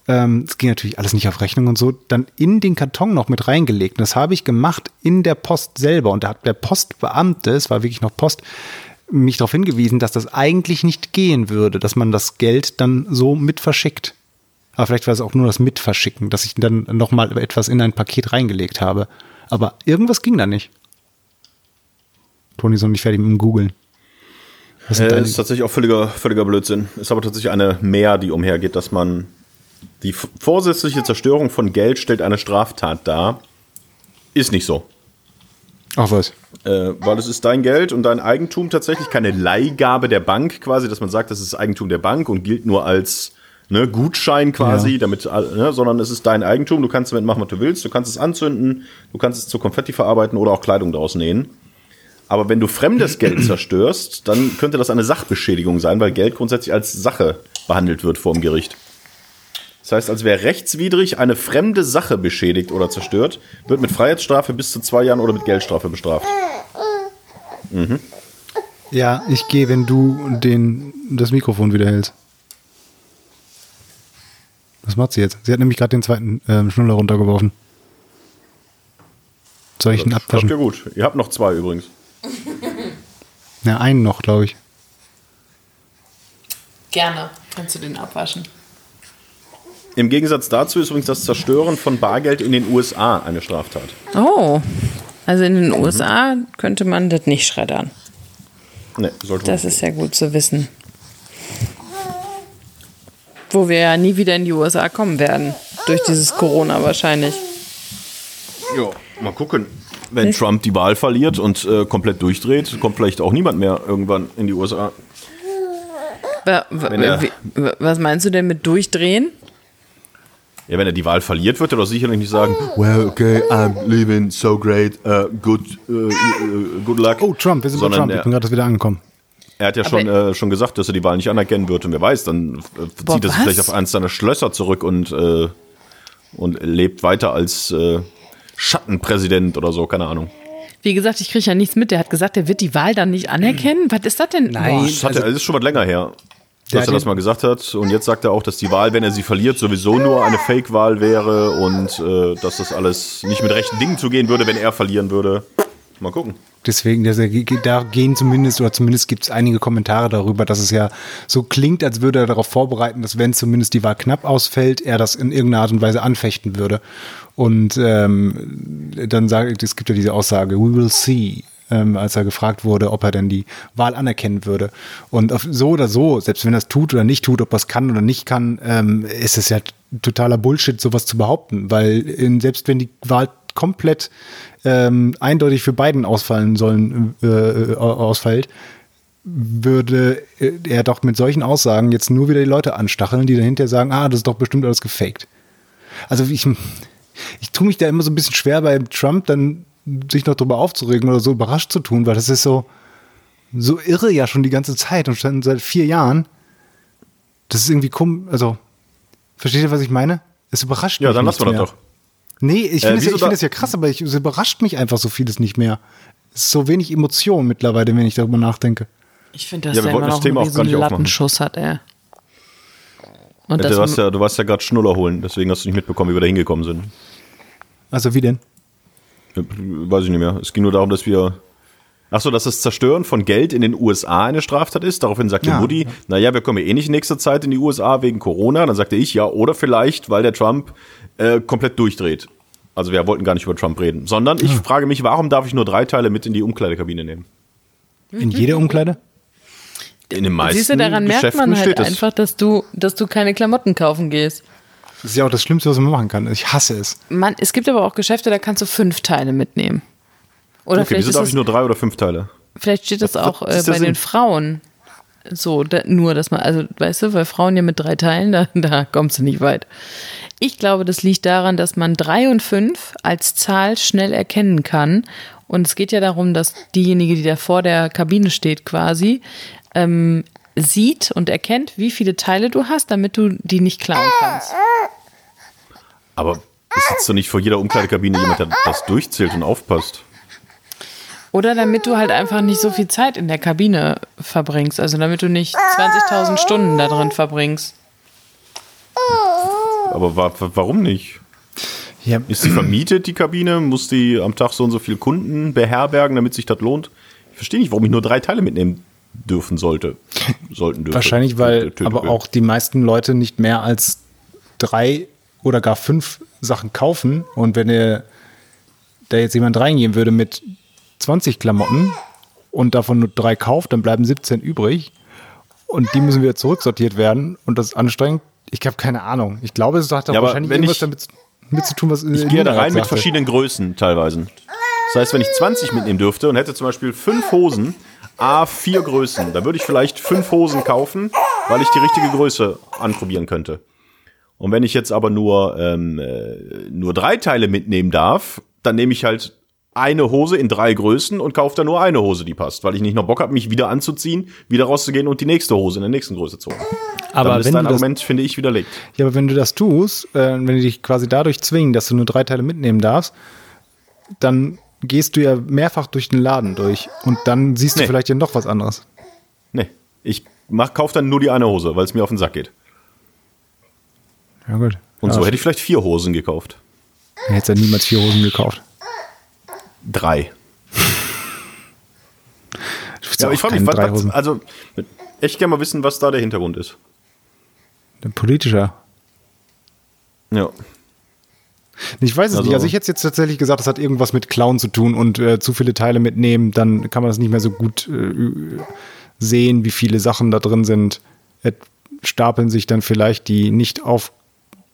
ähm, es ging natürlich alles nicht auf Rechnung und so, dann in den Karton noch mit reingelegt. Und das habe ich gemacht in der Post selber. Und da hat der Postbeamte, es war wirklich noch Post, mich darauf hingewiesen, dass das eigentlich nicht gehen würde, dass man das Geld dann so mit verschickt. Aber vielleicht war es auch nur das Mitverschicken, dass ich dann nochmal etwas in ein Paket reingelegt habe. Aber irgendwas ging da nicht. Toni ist noch nicht fertig mit dem Googlen. Sind Äh, ist tatsächlich auch völliger, völliger Blödsinn. Ist aber tatsächlich eine Mehr, die umhergeht, dass man die vorsätzliche Zerstörung von Geld stellt eine Straftat dar. Ist nicht so. Ach was. Äh, weil es ist dein Geld und dein Eigentum tatsächlich keine Leihgabe der Bank quasi, dass man sagt, das ist Eigentum der Bank und gilt nur als ne, Gutschein quasi, Ja. damit, all- ne, sondern es ist dein Eigentum, du kannst damit machen, was du willst, du kannst es anzünden, du kannst es zu Konfetti verarbeiten oder auch Kleidung daraus nähen. Aber wenn du fremdes Geld zerstörst, dann könnte das eine Sachbeschädigung sein, weil Geld grundsätzlich als Sache behandelt wird vor dem Gericht. Das heißt, als wer rechtswidrig eine fremde Sache beschädigt oder zerstört, wird mit Freiheitsstrafe bis zu zwei Jahren oder mit Geldstrafe bestraft. Ja, ich gehe, wenn du den, das Mikrofon wieder hältst. Was macht sie jetzt? Sie hat nämlich gerade den zweiten ähm, Schnuller runtergeworfen. Soll ich ihn abwaschen? ja gut. Ihr habt noch zwei übrigens. Ja, einen noch, glaube ich. Gerne. Kannst du den abwaschen. Im Gegensatz dazu ist übrigens das Zerstören von Bargeld in den USA eine Straftat. Oh. Also in den USA könnte man das nicht schreddern. Ne, sollte Das ist ja gut zu wissen. Wo wir ja nie wieder in die USA kommen werden. Durch dieses Corona wahrscheinlich. Ja, mal gucken. Wenn Trump die Wahl verliert und äh, komplett durchdreht, kommt vielleicht auch niemand mehr irgendwann in die USA. Wa- wa- er- Was meinst du denn mit durchdrehen? Ja, wenn er die Wahl verliert, wird er doch sicherlich nicht sagen, well, okay, I'm living so great, uh, good, uh, uh, good luck. Oh, Trump, wir sind bei Sondern Trump. Ich bin er, gerade wieder angekommen. Er hat ja schon, äh, schon gesagt, dass er die Wahl nicht anerkennen wird. Und wer weiß, dann äh, Boah, zieht er sich was? vielleicht auf eins seiner Schlösser zurück und, äh, und lebt weiter als äh, Schattenpräsident oder so, keine Ahnung. Wie gesagt, ich kriege ja nichts mit. Der hat gesagt, er wird die Wahl dann nicht anerkennen. Was ist das denn? Nein. Boah. Das, hat er, das ist schon was länger her, dass er das mal gesagt hat. Und jetzt sagt er auch, dass die Wahl, wenn er sie verliert, sowieso nur eine Fake-Wahl wäre und äh, dass das alles nicht mit rechten Dingen zugehen würde, wenn er verlieren würde. Mal gucken. Deswegen, das, da gehen zumindest, oder zumindest gibt es einige Kommentare darüber, dass es ja so klingt, als würde er darauf vorbereiten, dass wenn zumindest die Wahl knapp ausfällt, er das in irgendeiner Art und Weise anfechten würde. Und ähm, dann sagt, es gibt ja diese Aussage, we will see, ähm, als er gefragt wurde, ob er denn die Wahl anerkennen würde. Und so oder so, selbst wenn er es tut oder nicht tut, ob er es kann oder nicht kann, ähm, ist es ja totaler Bullshit, sowas zu behaupten, weil in, selbst wenn die Wahl komplett ähm, eindeutig für Biden ausfallen sollen, äh, äh ausfällt, würde er doch mit solchen Aussagen jetzt nur wieder die Leute anstacheln, die dahinter sagen, ah, das ist doch bestimmt alles gefaked. Also ich, ich tue mich da immer so ein bisschen schwer bei Trump, dann sich noch darüber aufzuregen oder so überrascht zu tun, weil das ist so, so irre ja schon die ganze Zeit und schon seit vier Jahren. Das ist irgendwie komisch, also, versteht ihr, was ich meine? Es überrascht ja, mich. Ja, dann lassen wir das doch. Nee, ich finde äh, es ja, find ja krass, aber ich, es überrascht mich einfach so vieles nicht mehr. Es ist so wenig Emotion mittlerweile, wenn ich darüber nachdenke. Ich finde, dass ja, der immer noch Thema einen Lattenschuss hat, ey. Und ja, du, warst ja, du warst ja gerade Schnuller holen, deswegen hast du nicht mitbekommen, wie wir da hingekommen sind. Also wie denn? Weiß ich nicht mehr. Es ging nur darum, dass wir Achso, dass das Zerstören von Geld in den USA eine Straftat ist. Daraufhin sagte ja. Moody, naja, wir kommen eh nicht in nächster Zeit in die USA wegen Corona. Dann sagte ich, ja, oder vielleicht, weil der Trump äh, komplett durchdreht. Also wir wollten gar nicht über Trump reden. Sondern ich ja. frage mich, warum darf ich nur drei Teile mit in die Umkleidekabine nehmen? In jede Umkleide? In den meisten Siehst du, daran merkt man halt einfach, dass du, dass du keine Klamotten kaufen gehst. Das ist ja auch das Schlimmste, was man machen kann. Ich hasse es. Man, es gibt aber auch Geschäfte, da kannst du fünf Teile mitnehmen. Oder okay, wieso darf ich nur drei oder fünf Teile? Vielleicht steht das was, auch äh, bei den Frauen so, da, nur, dass man, also weißt du, weil Frauen ja mit drei Teilen, da, da kommst du nicht weit. Ich glaube, das liegt daran, dass man drei und fünf als Zahl schnell erkennen kann. Und es geht ja darum, dass diejenige, die da vor der Kabine steht, quasi, ähm, sieht und erkennt, wie viele Teile du hast, damit du die nicht klauen kannst. Aber sitzt doch nicht vor jeder Umkleidekabine jemand, der das durchzählt und aufpasst. Oder damit du halt einfach nicht so viel Zeit in der Kabine verbringst. Also damit du nicht 20.000 Stunden da drin verbringst. Aber wa warum nicht? Ja. Ist sie vermietet, die Kabine? Muss die am Tag so und so viele Kunden beherbergen, damit sich das lohnt? Ich verstehe nicht, warum ich nur drei Teile mitnehmen dürfen sollte. Sollten dürfen. Wahrscheinlich, weil aber auch die meisten Leute nicht mehr als drei oder gar fünf Sachen kaufen. Und wenn ihr da jetzt jemand reingehen würde mit 20 Klamotten und davon nur drei kauft, dann bleiben 17 übrig. Und die müssen wieder zurücksortiert werden. Und das ist anstrengend. Ich habe keine Ahnung. Ich glaube, es hat ja, wahrscheinlich irgendwas ich, damit mit zu tun, was Ich gehe da rein mit verschiedenen Größen teilweise. Das heißt, wenn ich 20 mitnehmen dürfte und hätte zum Beispiel fünf Hosen, A, vier Größen, dann würde ich vielleicht fünf Hosen kaufen, weil ich die richtige Größe anprobieren könnte. Und wenn ich jetzt aber nur, ähm, äh, nur drei Teile mitnehmen darf, dann nehme ich halt eine Hose in drei Größen und kaufe dann nur eine Hose, die passt, weil ich nicht noch Bock habe, mich wieder anzuziehen, wieder rauszugehen und die nächste Hose in der nächsten Größe zu holen. Aber dann ist wenn dein Argument, finde ich, widerlegt. Ja, aber wenn du das tust, äh, wenn die dich quasi dadurch zwingen, dass du nur drei Teile mitnehmen darfst, dann gehst du ja mehrfach durch den Laden durch und dann siehst nee. du vielleicht ja noch was anderes. Nee, ich mach, kauf dann nur die eine Hose, weil es mir auf den Sack geht. Ja, gut. Und ja, so hätte ich vielleicht vier Hosen gekauft. Hättest ja niemals vier Hosen gekauft. Drei. ja, ich frage mich, was, was, also echt gerne mal wissen, was da der Hintergrund ist. Ein politischer. Ja. Ich weiß es also, nicht. Also ich hätte jetzt tatsächlich gesagt, das hat irgendwas mit Clown zu tun und äh, zu viele Teile mitnehmen, dann kann man das nicht mehr so gut äh, sehen, wie viele Sachen da drin sind. Es stapeln sich dann vielleicht die nicht auf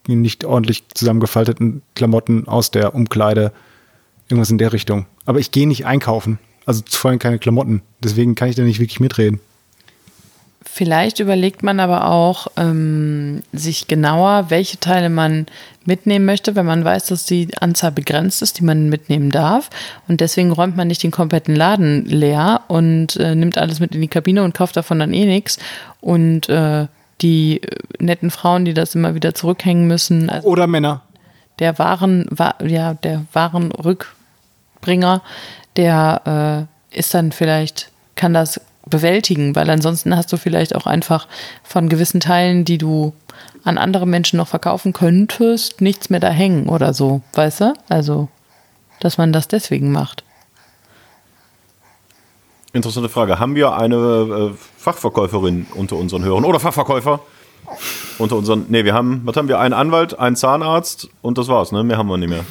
nicht ordentlich zusammengefalteten Klamotten aus der Umkleide Irgendwas in der Richtung. Aber ich gehe nicht einkaufen. Also vor allem keine Klamotten. Deswegen kann ich da nicht wirklich mitreden. Vielleicht überlegt man aber auch ähm, sich genauer, welche Teile man mitnehmen möchte, wenn man weiß, dass die Anzahl begrenzt ist, die man mitnehmen darf. Und deswegen räumt man nicht den kompletten Laden leer und äh, nimmt alles mit in die Kabine und kauft davon dann eh nichts. Und äh, die äh, netten Frauen, die das immer wieder zurückhängen müssen. Also Oder Männer der Waren, ja, der Warenrückbringer, der äh, ist dann vielleicht, kann das bewältigen, weil ansonsten hast du vielleicht auch einfach von gewissen Teilen, die du an andere Menschen noch verkaufen könntest, nichts mehr da hängen oder so, weißt du? Also, dass man das deswegen macht. Interessante Frage. Haben wir eine äh, Fachverkäuferin unter unseren Hörern oder Fachverkäufer unter unseren? Nee, wir haben, was haben wir? Einen Anwalt, einen Zahnarzt und das war's, ne? Mehr haben wir nicht mehr.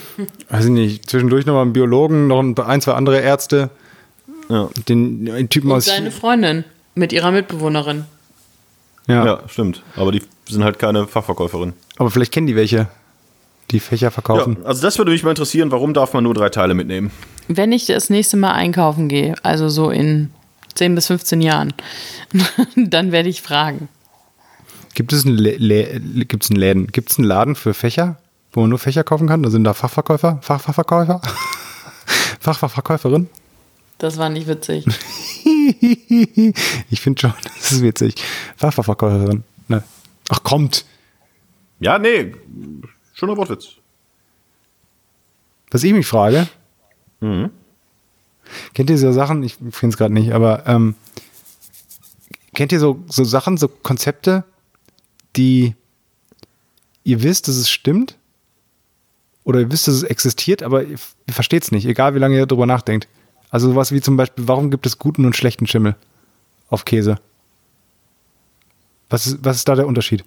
Weiß ich nicht, zwischendurch noch mal einen Biologen, noch ein, zwei andere Ärzte. Ja, Den, den Typen Und aus. seine Freundin mit ihrer Mitbewohnerin. Ja. ja, stimmt. Aber die sind halt keine Fachverkäuferin. Aber vielleicht kennen die welche, die Fächer Ja, verkaufen. also das würde mich mal interessieren, warum darf man nur drei Teile mitnehmen? Wenn ich das nächste Mal einkaufen gehe, also so in 10 bis 15 Jahren, dann werde ich fragen. Gibt es einen, Lä Lä gibt's einen Läden? Gibt es einen Laden für Fächer, wo man nur Fächer kaufen kann? Da sind da Fachverkäufer? Fachverkäufer? Fachverkäuferin? Das war nicht witzig. ich finde schon, das ist witzig. Fachverkäuferin. Ne. Ach, kommt. Ja, nee, schöner Wortwitz. Was ich mich frage, kennt ihr so Sachen, ich finde es gerade nicht, aber ähm, kennt ihr so, so Sachen, so Konzepte, die ihr wisst, dass es stimmt? Oder ihr wisst, dass es existiert, aber ihr, ihr versteht es nicht, egal wie lange ihr darüber nachdenkt. Also sowas wie zum Beispiel, warum gibt es guten und schlechten Schimmel auf Käse? Was ist, was ist da der Unterschied?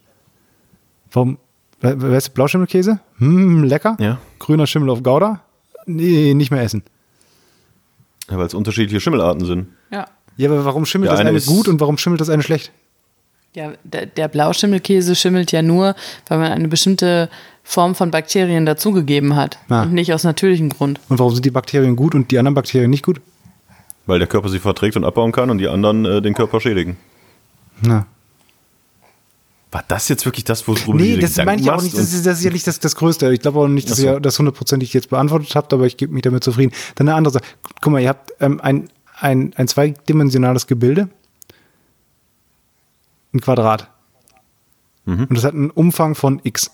Warum, we- weißt du, Blauschimmelkäse? Hm, lecker. Ja. Grüner Schimmel auf Gouda? Nee, nicht mehr essen. Ja, weil es unterschiedliche Schimmelarten sind. Ja. Ja, aber warum schimmelt Der das eine eine gut und warum schimmelt das eine schlecht? Ja, der, der Blauschimmelkäse schimmelt ja nur, weil man eine bestimmte Form von Bakterien dazugegeben hat. Ah. Und nicht aus natürlichem Grund. Und warum sind die Bakterien gut und die anderen Bakterien nicht gut? Weil der Körper sie verträgt und abbauen kann und die anderen äh, den Körper schädigen. Na. War das jetzt wirklich das, worüber Nee, du dir das Gedanken meine ich auch nicht. Das ist, das ist ja nicht das, das Größte. Ich glaube auch nicht, dass so. ihr das hundertprozentig jetzt beantwortet habt, aber ich gebe mich damit zufrieden. Dann eine andere Sache. Guck mal, ihr habt ähm, ein, ein, ein zweidimensionales Gebilde. Ein Quadrat. Und das hat einen Umfang von x.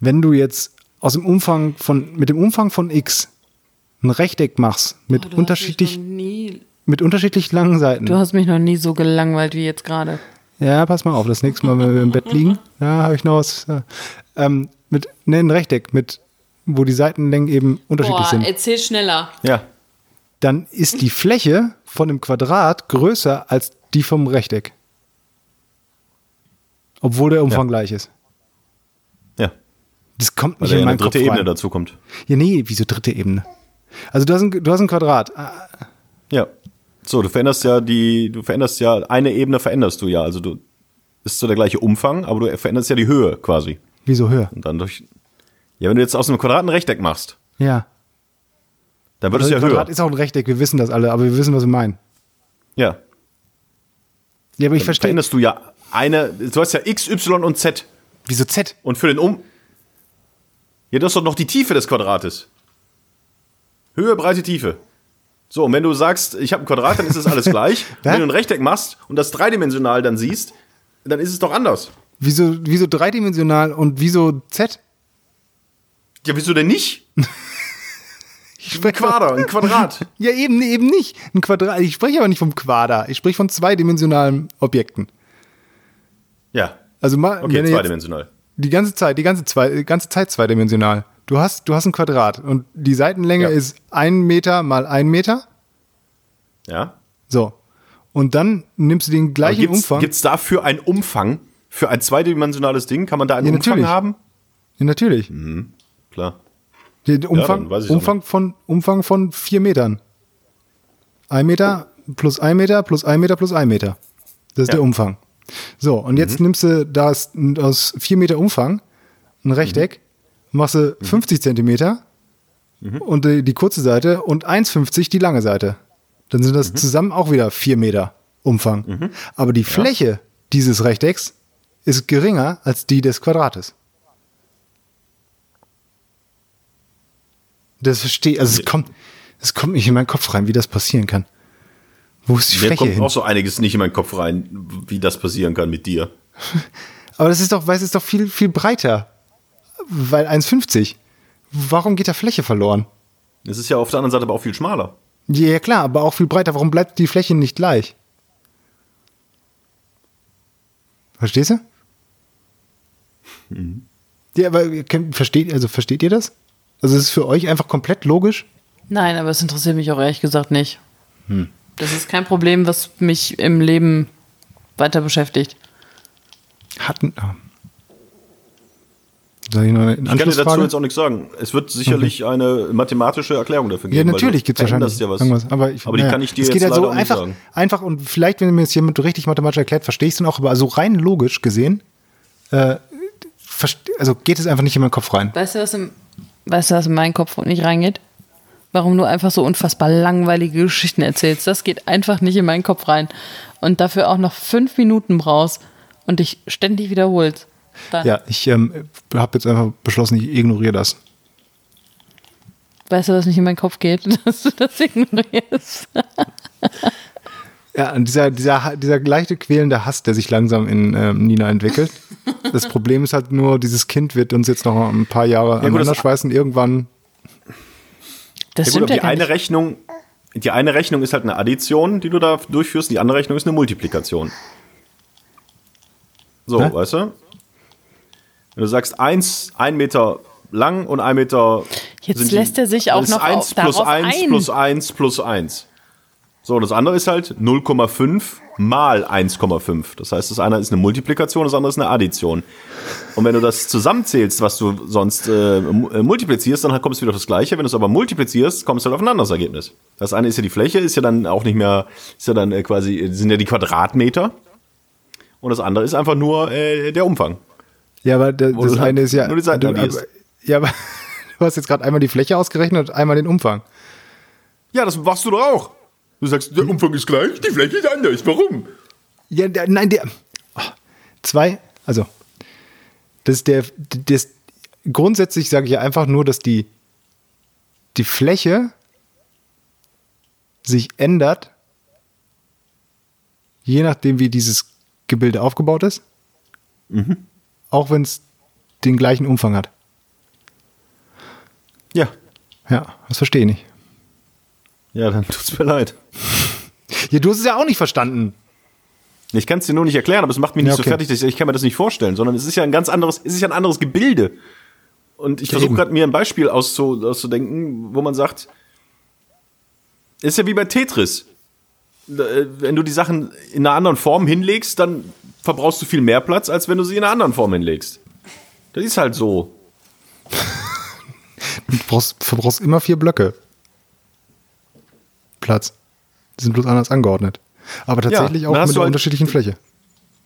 Wenn du jetzt aus dem Umfang von, mit dem Umfang von x ein Rechteck machst, mit, unterschiedlich, noch nie, mit unterschiedlich langen Seiten. du hast mich noch nie so gelangweilt wie jetzt gerade. Ja, pass mal auf, das nächste Mal, wenn wir im Bett liegen, ja, habe ich noch was. Ja. Ähm, mit, ne, ein Rechteck, mit, wo die Seitenlängen eben unterschiedlich Boah, sind. erzähl schneller. Ja, Dann ist die Fläche von dem Quadrat größer als die vom Rechteck. Obwohl der Umfang Ja. gleich ist. ja. Das kommt Weil nicht da in ja eine meinen Kopf dritte Ebene rein. dazu kommt. Ja, nee, wieso dritte Ebene? Also du hast ein, du hast ein Quadrat. Ah, Ja. So, du veränderst ja die, du veränderst ja, eine Ebene veränderst du ja. Also du ist so der gleiche Umfang, aber du veränderst ja die Höhe quasi. Wieso höher? Und dann durch. Ja, wenn du jetzt aus einem Quadrat ein Rechteck machst, Ja. dann wird es Also ja ein Quadrat höher. ist auch ein Rechteck, wir wissen das alle, aber wir wissen, was wir meinen. Ja. Ja, aber ich verstehe. veränderst du ja eine, du hast ja X, Y und Z. Wieso Z? Und für den Um. Ja, das ist doch noch die Tiefe des Quadrates. Höhe, Breite, Tiefe. So, und wenn du sagst, ich habe ein Quadrat, dann ist das alles gleich. Wenn du ein Rechteck machst und das dreidimensional dann siehst, dann ist es doch anders. Wieso, wieso dreidimensional und wieso Z? Ja, wieso denn nicht? Ich Ein Quader, ein Quadrat. Ja, eben, eben nicht. Ein Quadrat. Ich spreche aber nicht vom Quader. Ich spreche von zweidimensionalen Objekten. Ja. Also mal, Okay, zweidimensional. die ganze Zeit, die ganze, zwei, die ganze Zeit zweidimensional. Du hast, du hast ein Quadrat und die Seitenlänge Ja. ist ein Meter mal ein Meter. Ja. So. Und dann nimmst du den gleichen Gibt's, Umfang. gibt's dafür einen Umfang? Für ein zweidimensionales Ding? Kann man da einen Ja, Umfang haben? ja, natürlich. Klar. Den Umfang, auch Umfang, von, Umfang von vier Metern. Ein Meter plus ein Meter plus ein Meter plus ein Meter. Das ist Ja. der Umfang. So, und jetzt nimmst du das aus vier Meter Umfang ein Rechteck, machst du 50 Zentimeter und die, die kurze Seite und 1,50 die lange Seite. Dann sind das zusammen auch wieder vier Meter Umfang. Aber die Fläche dieses Rechtecks ist geringer als die des Quadrates. Das verstehe also es kommt, es kommt nicht in meinen Kopf rein, wie das passieren kann. Wo ist die Mir Fläche kommt hin? auch so einiges nicht in meinen Kopf rein, wie das passieren kann mit dir. Aber das ist doch, weil es ist doch viel, viel breiter. Weil 1,50. Warum geht da Fläche verloren? Es ist ja auf der anderen Seite aber auch viel schmaler. Ja, ja, klar, aber auch viel breiter. Warum bleibt die Fläche nicht gleich? Verstehst du? Ja, aber versteht, also versteht ihr das? Also es ist für euch einfach komplett logisch, Nein, aber es interessiert mich auch ehrlich gesagt nicht. Das ist kein Problem, was mich im Leben weiter beschäftigt. Hatten. ah. Soll ich noch eine Ich kann dir dazu jetzt auch nichts sagen. Es wird sicherlich eine mathematische Erklärung dafür geben. Ja, natürlich du gibt es wahrscheinlich ja was. irgendwas. Aber, ich, aber die kann ich dir es jetzt geht halt leider so auch nicht einfach, sagen. einfach und vielleicht, wenn mir jetzt jemand richtig mathematisch erklärt, verstehe ich es dann auch, aber also rein logisch gesehen, äh, also geht es einfach nicht in meinen Kopf rein. Weißt du, was, im, weißt du, was in meinen Kopf nicht reingeht? Warum du einfach so unfassbar langweilige Geschichten erzählst. Das geht einfach nicht in meinen Kopf rein. Und dafür auch noch fünf Minuten brauchst und dich ständig wiederholst. Dann, Ja, ich ähm, habe jetzt einfach beschlossen, ich ignoriere das. Weißt du, was nicht in meinen Kopf geht? Dass du das ignorierst. Ja, und dieser, dieser, dieser leichte quälende Hass, der sich langsam in ähm, Nina entwickelt. Das Problem ist halt nur, dieses Kind wird uns jetzt noch ein paar Jahre gut, aneinander schweißen. Irgendwann, Das Ja, gut, stimmt ja die eine nicht. Rechnung, die eine Rechnung ist halt eine Addition, die du da durchführst, die andere Rechnung ist eine Multiplikation. So, Hä? weißt du? Wenn du sagst, eins, ein Meter lang und ein Meter. Jetzt sind die- lässt er sich auch das ist noch eins auf- plus darauf eins ein. plus eins plus eins. So, das andere ist halt 0,5 mal 1,5. Das heißt, das eine ist eine Multiplikation, das andere ist eine Addition. Und wenn du das zusammenzählst, was du sonst äh, äh, multiplizierst, dann kommst du wieder auf das Gleiche. Wenn du es aber multiplizierst, kommst du halt auf ein anderes Ergebnis. Das eine ist ja die Fläche, ist ja dann auch nicht mehr, ist ja dann äh, quasi, sind ja die Quadratmeter. Und das andere ist einfach nur äh, der Umfang. ja, aber Wo das halt eine ist ja. nur die Seiten du, aber, ja, aber du hast jetzt gerade einmal die Fläche ausgerechnet und einmal den Umfang. Ja, das machst du doch auch. Du sagst, der Umfang ist gleich, die Fläche ist anders. Warum? Ja, der, nein, der. Oh, zwei, also. Das ist der. Das, grundsätzlich sage ich ja einfach nur, dass die, die Fläche sich ändert, je nachdem, wie dieses Gebilde aufgebaut ist. Auch wenn es den gleichen Umfang hat. Ja. Ja, das verstehe ich nicht. Ja, dann tut's mir leid. Ja, du hast es ja auch nicht verstanden. Ich kann es dir nur nicht erklären, aber es macht mich nicht Ja, so okay. fertig, dass ich, ich kann mir das nicht vorstellen, sondern es ist ja ein ganz anderes, es ist ja ein anderes Gebilde. Und ich versuche gerade mir ein Beispiel auszu, auszudenken, wo man sagt, ist ja wie bei Tetris. Äh, Wenn du die Sachen in einer anderen Form hinlegst, dann verbrauchst du viel mehr Platz, als wenn du sie in einer anderen Form hinlegst. Das ist halt so. Du brauchst, verbrauchst immer vier Blöcke. Platz. Die sind bloß anders angeordnet. Aber tatsächlich dann auch mit einer halt- unterschiedlichen Fläche.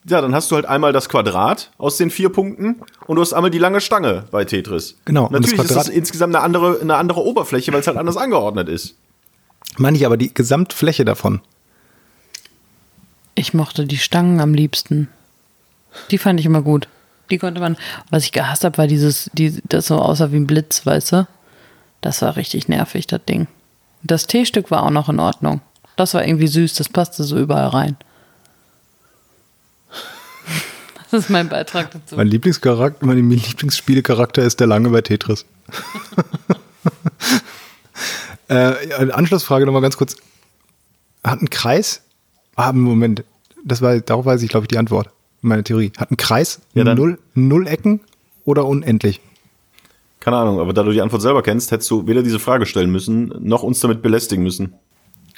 Ja, dann hast du halt einmal das Quadrat aus den vier Punkten und du hast einmal die lange Stange bei Tetris. Genau, und das Natürlich ist das insgesamt eine andere, eine andere Oberfläche, weil es halt anders angeordnet ist. Meine ich aber die Gesamtfläche davon. Ich mochte die Stangen am liebsten. Die fand ich immer gut. Die konnte man. Was ich gehasst habe, war dieses, die, das so aussah wie ein Blitz, weißt du? Das war richtig nervig, das Ding. Das Teestück war auch noch in Ordnung. Das war irgendwie süß, das passte so überall rein. Das ist mein Beitrag dazu. Mein Lieblingscharakter, mein Lieblingsspielecharakter ist der Lange bei Tetris. äh, Anschlussfrage nochmal ganz kurz. Hat ein Kreis? Ah, Moment. Das war, darauf weiß ich, glaube ich, die Antwort. Meine Theorie. Hat ein Kreis Ja, null, null Ecken oder unendlich? Keine Ahnung, aber da du die Antwort selber kennst, hättest du weder diese Frage stellen müssen, noch uns damit belästigen müssen.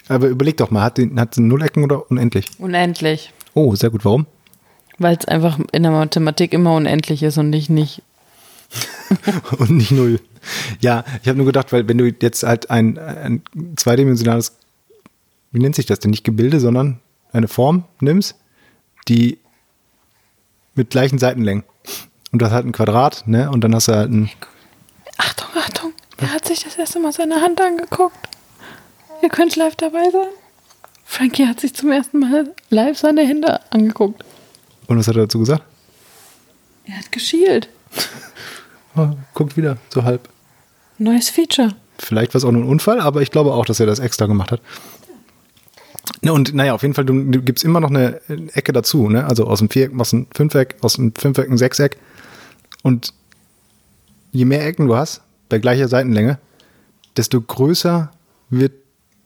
Aber überleg doch mal, hat, den, hat sie null Ecken oder unendlich? Unendlich. Oh, sehr gut. Warum? Weil es einfach in der Mathematik immer unendlich ist und nicht nicht. Und nicht null. Ja, ich habe nur gedacht, weil wenn du jetzt halt ein, ein zweidimensionales, wie nennt sich das denn? Nicht Gebilde, sondern eine Form nimmst, die mit gleichen Seitenlängen. Und das hat ein Quadrat, ne? Und dann hast du halt ein. Achtung, Achtung. Er hat sich das erste Mal seine Hand angeguckt. Ihr könnt live dabei sein. Frankie hat sich zum ersten Mal live seine Hände angeguckt. Und was hat er dazu gesagt? Er hat geschielt. Oh, guckt wieder, so halb. Neues Feature. Vielleicht war es auch nur ein Unfall, aber ich glaube auch, dass er das extra gemacht hat. Ne, und naja, auf jeden Fall, du, du gibst immer noch eine Ecke dazu, ne? Also aus dem Viereck machst du ein Fünfeck, aus dem Fünfeck ein Sechseck. Und je mehr Ecken du hast, bei gleicher Seitenlänge, desto größer wird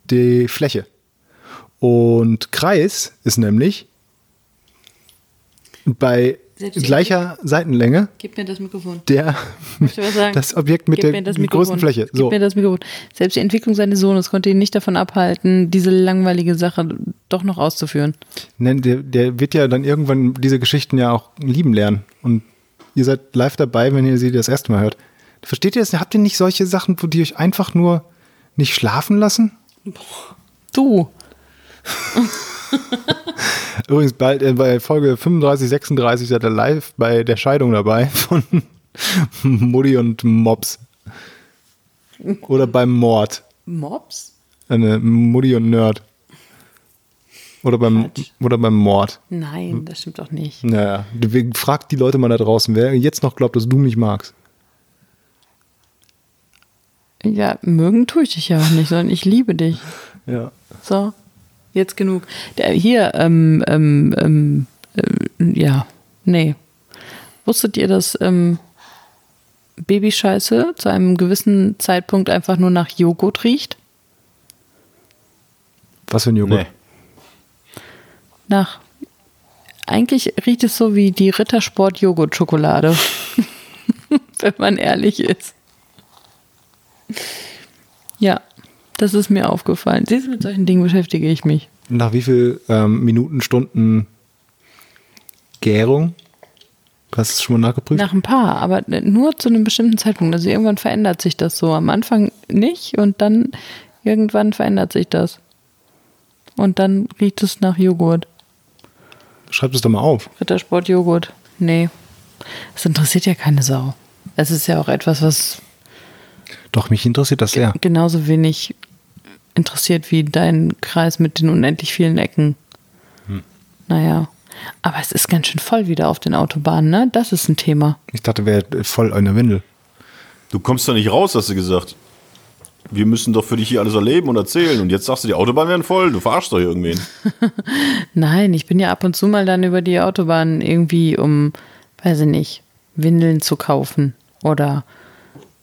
die Fläche. Und Kreis ist nämlich bei Selbst gleicher Seitenlänge, Gib mir das Mikrofon. der das Objekt mit Gib der größten. Fläche. So. Gib mir das Mikrofon. Selbst die Entwicklung seines Sohnes konnte ihn nicht davon abhalten, diese langweilige Sache doch noch auszuführen. Ne, der, der wird ja dann irgendwann diese Geschichten ja auch lieben lernen. Und ihr seid live dabei, wenn ihr sie das erste Mal hört. Versteht ihr das? Habt ihr nicht solche Sachen, wo die euch einfach nur nicht schlafen lassen? Du. Übrigens, bald äh, bei Folge 35, 36 seid ihr live bei der Scheidung dabei von Mutti und Mops. Oder beim Mord. Mobs? Eine Mutti und Nerd. Oder beim, Quatsch. oder beim Mord. Nein, das stimmt doch nicht. Naja, fragt die Leute mal da draußen, wer jetzt noch glaubt, dass du mich magst. Ja, mögen tue ich dich ja auch nicht, sondern ich liebe dich. Ja. So, jetzt genug. Der, hier, ähm, ähm, ähm, äh, ja, nee. Wusstet ihr, dass ähm, Babyscheiße zu einem gewissen Zeitpunkt einfach nur nach Joghurt riecht? Was für ein Joghurt? Nee. Nach. Eigentlich riecht es so wie die Rittersport-Joghurt-Schokolade. Wenn man ehrlich ist. Ja, das ist mir aufgefallen. Siehst du, mit solchen Dingen beschäftige ich mich. Nach wie viel ähm, Minuten, Stunden Gärung? Hast du es schon mal nachgeprüft? Nach ein paar, aber nur zu einem bestimmten Zeitpunkt. Also irgendwann verändert sich das so. Am Anfang nicht und dann irgendwann verändert sich das. Und dann riecht es nach Joghurt. Schreib es doch mal auf. Rittersport Joghurt. Nee. Das interessiert ja keine Sau. Es ist ja auch etwas, was Doch, mich interessiert das sehr. genauso wenig interessiert wie dein Kreis mit den unendlich vielen Ecken. Naja. Aber es ist ganz schön voll wieder auf den Autobahnen, ne? Das ist ein Thema. Ich dachte, wäre voll eine Windel. Du kommst da nicht raus, hast du gesagt. Wir müssen doch für dich hier alles erleben und erzählen. Und jetzt sagst du, die Autobahnen werden voll. Du verarschst doch hier irgendwen. Nein, ich bin ja ab und zu mal dann über die Autobahn irgendwie, um, weiß ich nicht, Windeln zu kaufen oder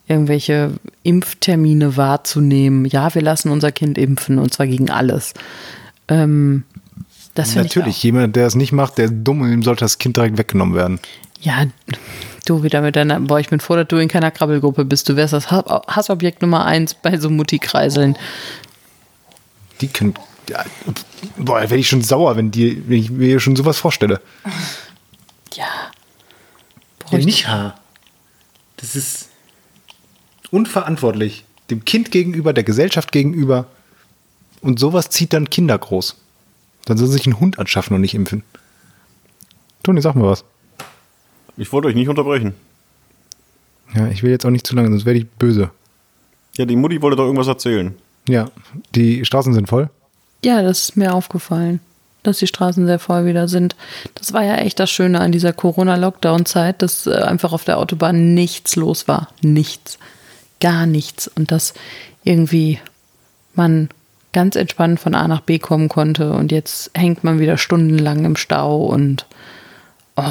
irgendwelche Impftermine wahrzunehmen. Ja, wir lassen unser Kind impfen und zwar gegen alles. Ähm, das Natürlich, jemand, der es nicht macht, der ist dumm und ihm sollte das Kind direkt weggenommen werden. Ja, du wieder mit deiner, boah, ich bin froh, dass du in keiner Krabbelgruppe bist. Du wärst das Ha- Hassobjekt Nummer eins bei so Mutti-Kreiseln. Die können. Ja, boah, da werde ich schon sauer, wenn, die, wenn ich mir schon sowas vorstelle. Ja. Ja, nicht Haar. Das ist unverantwortlich. Dem Kind gegenüber, der Gesellschaft gegenüber. Und sowas zieht dann Kinder groß. Dann sollen sie sich einen Hund anschaffen und nicht impfen. Toni, sag mal was. Ich wollte euch nicht unterbrechen. Ja, ich will jetzt auch nicht zu lange, sonst werde ich böse. Ja, die Mutti wollte doch irgendwas erzählen. Ja, die Straßen sind voll. Ja, das ist mir aufgefallen, dass die Straßen sehr voll wieder sind. Das war ja echt das Schöne an dieser Corona-Lockdown-Zeit, dass äh, einfach auf der Autobahn nichts los war. Nichts. Gar nichts. Und dass irgendwie man ganz entspannt von A nach B kommen konnte. Und jetzt hängt man wieder stundenlang im Stau und oh,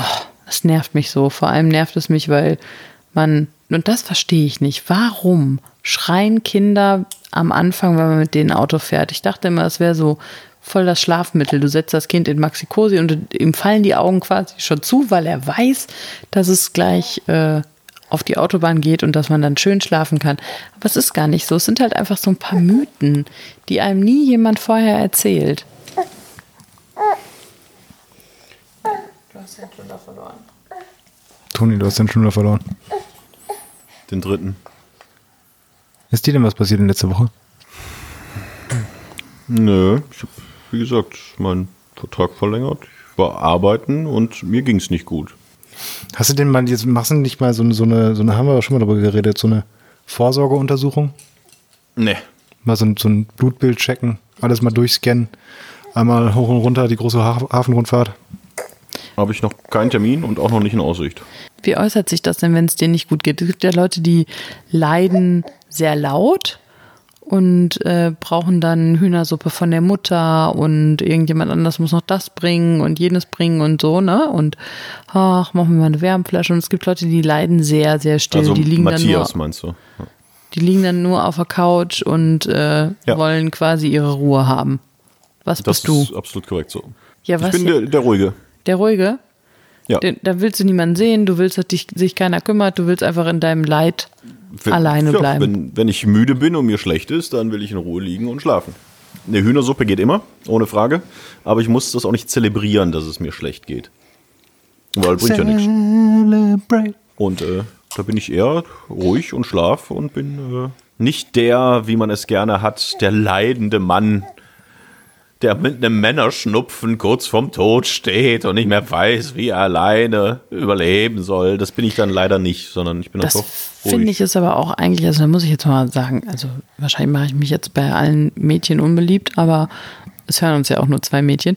das nervt mich so. Vor allem nervt es mich, weil man, und das verstehe ich nicht, warum schreien Kinder am Anfang, wenn man mit denen Auto fährt? Ich dachte immer, das wäre so voll das Schlafmittel. Du setzt das Kind in Maxikosi und ihm fallen die Augen quasi schon zu, weil er weiß, dass es gleich äh, auf die Autobahn geht und dass man dann schön schlafen kann. Aber es ist gar nicht so. Es sind halt einfach so ein paar Mythen, die einem nie jemand vorher erzählt. Hast den Schnuller verloren. Toni, du hast den Schnuller verloren. Den dritten. Ist dir denn was passiert in letzter Woche? Nö, ich habe, wie gesagt, meinen Vertrag verlängert. Ich war arbeiten und mir ging es nicht gut. Hast du denn mal, jetzt machst du nicht mal so, eine- so eine, so eine, haben wir aber schon mal darüber geredet, so eine Vorsorgeuntersuchung? Nee. Mal so ein, so ein Blutbild checken, alles mal durchscannen, einmal hoch und runter die große Haf- Hafenrundfahrt. Habe ich noch keinen Termin und auch noch nicht in Aussicht. Wie äußert sich das denn, wenn es dir nicht gut geht? Es gibt ja Leute, die leiden sehr laut und äh, brauchen dann Hühnersuppe von der Mutter und irgendjemand anders muss noch das bringen und jenes bringen und so, ne? Und ach, machen wir mal eine Wärmflasche. Und es gibt Leute, die leiden sehr, sehr still. Also die liegen Matthias dann nur, meinst du? Ja. die liegen dann nur auf der Couch und äh, Ja. wollen quasi ihre Ruhe haben. Was Das bist du? ist absolut korrekt so. Ja? Ich bin der, der Ruhige. Der Ruhige? Ja. Den, da willst du niemanden sehen, du willst, dass dich, sich keiner kümmert, du willst einfach in deinem Leid Wenn- alleine ja, bleiben. Wenn, wenn ich müde bin und mir schlecht ist, dann will ich in Ruhe liegen und schlafen. Eine Hühnersuppe geht immer, ohne Frage. Aber ich muss das auch nicht zelebrieren, dass es mir schlecht geht. Weil bringt ja nichts. Und äh, da bin ich eher ruhig und schlaf und bin äh, nicht der, wie man es gerne hat, der leidende Mann, der mit einem Männerschnupfen kurz vorm Tod steht und nicht mehr weiß, wie er alleine überleben soll. Das bin ich dann leider nicht, sondern ich bin Das einfach finde ruhig. ich ist aber auch eigentlich, also da muss ich jetzt mal sagen, also wahrscheinlich mache ich mich jetzt bei allen Mädchen unbeliebt, aber es hören uns ja auch nur zwei Mädchen.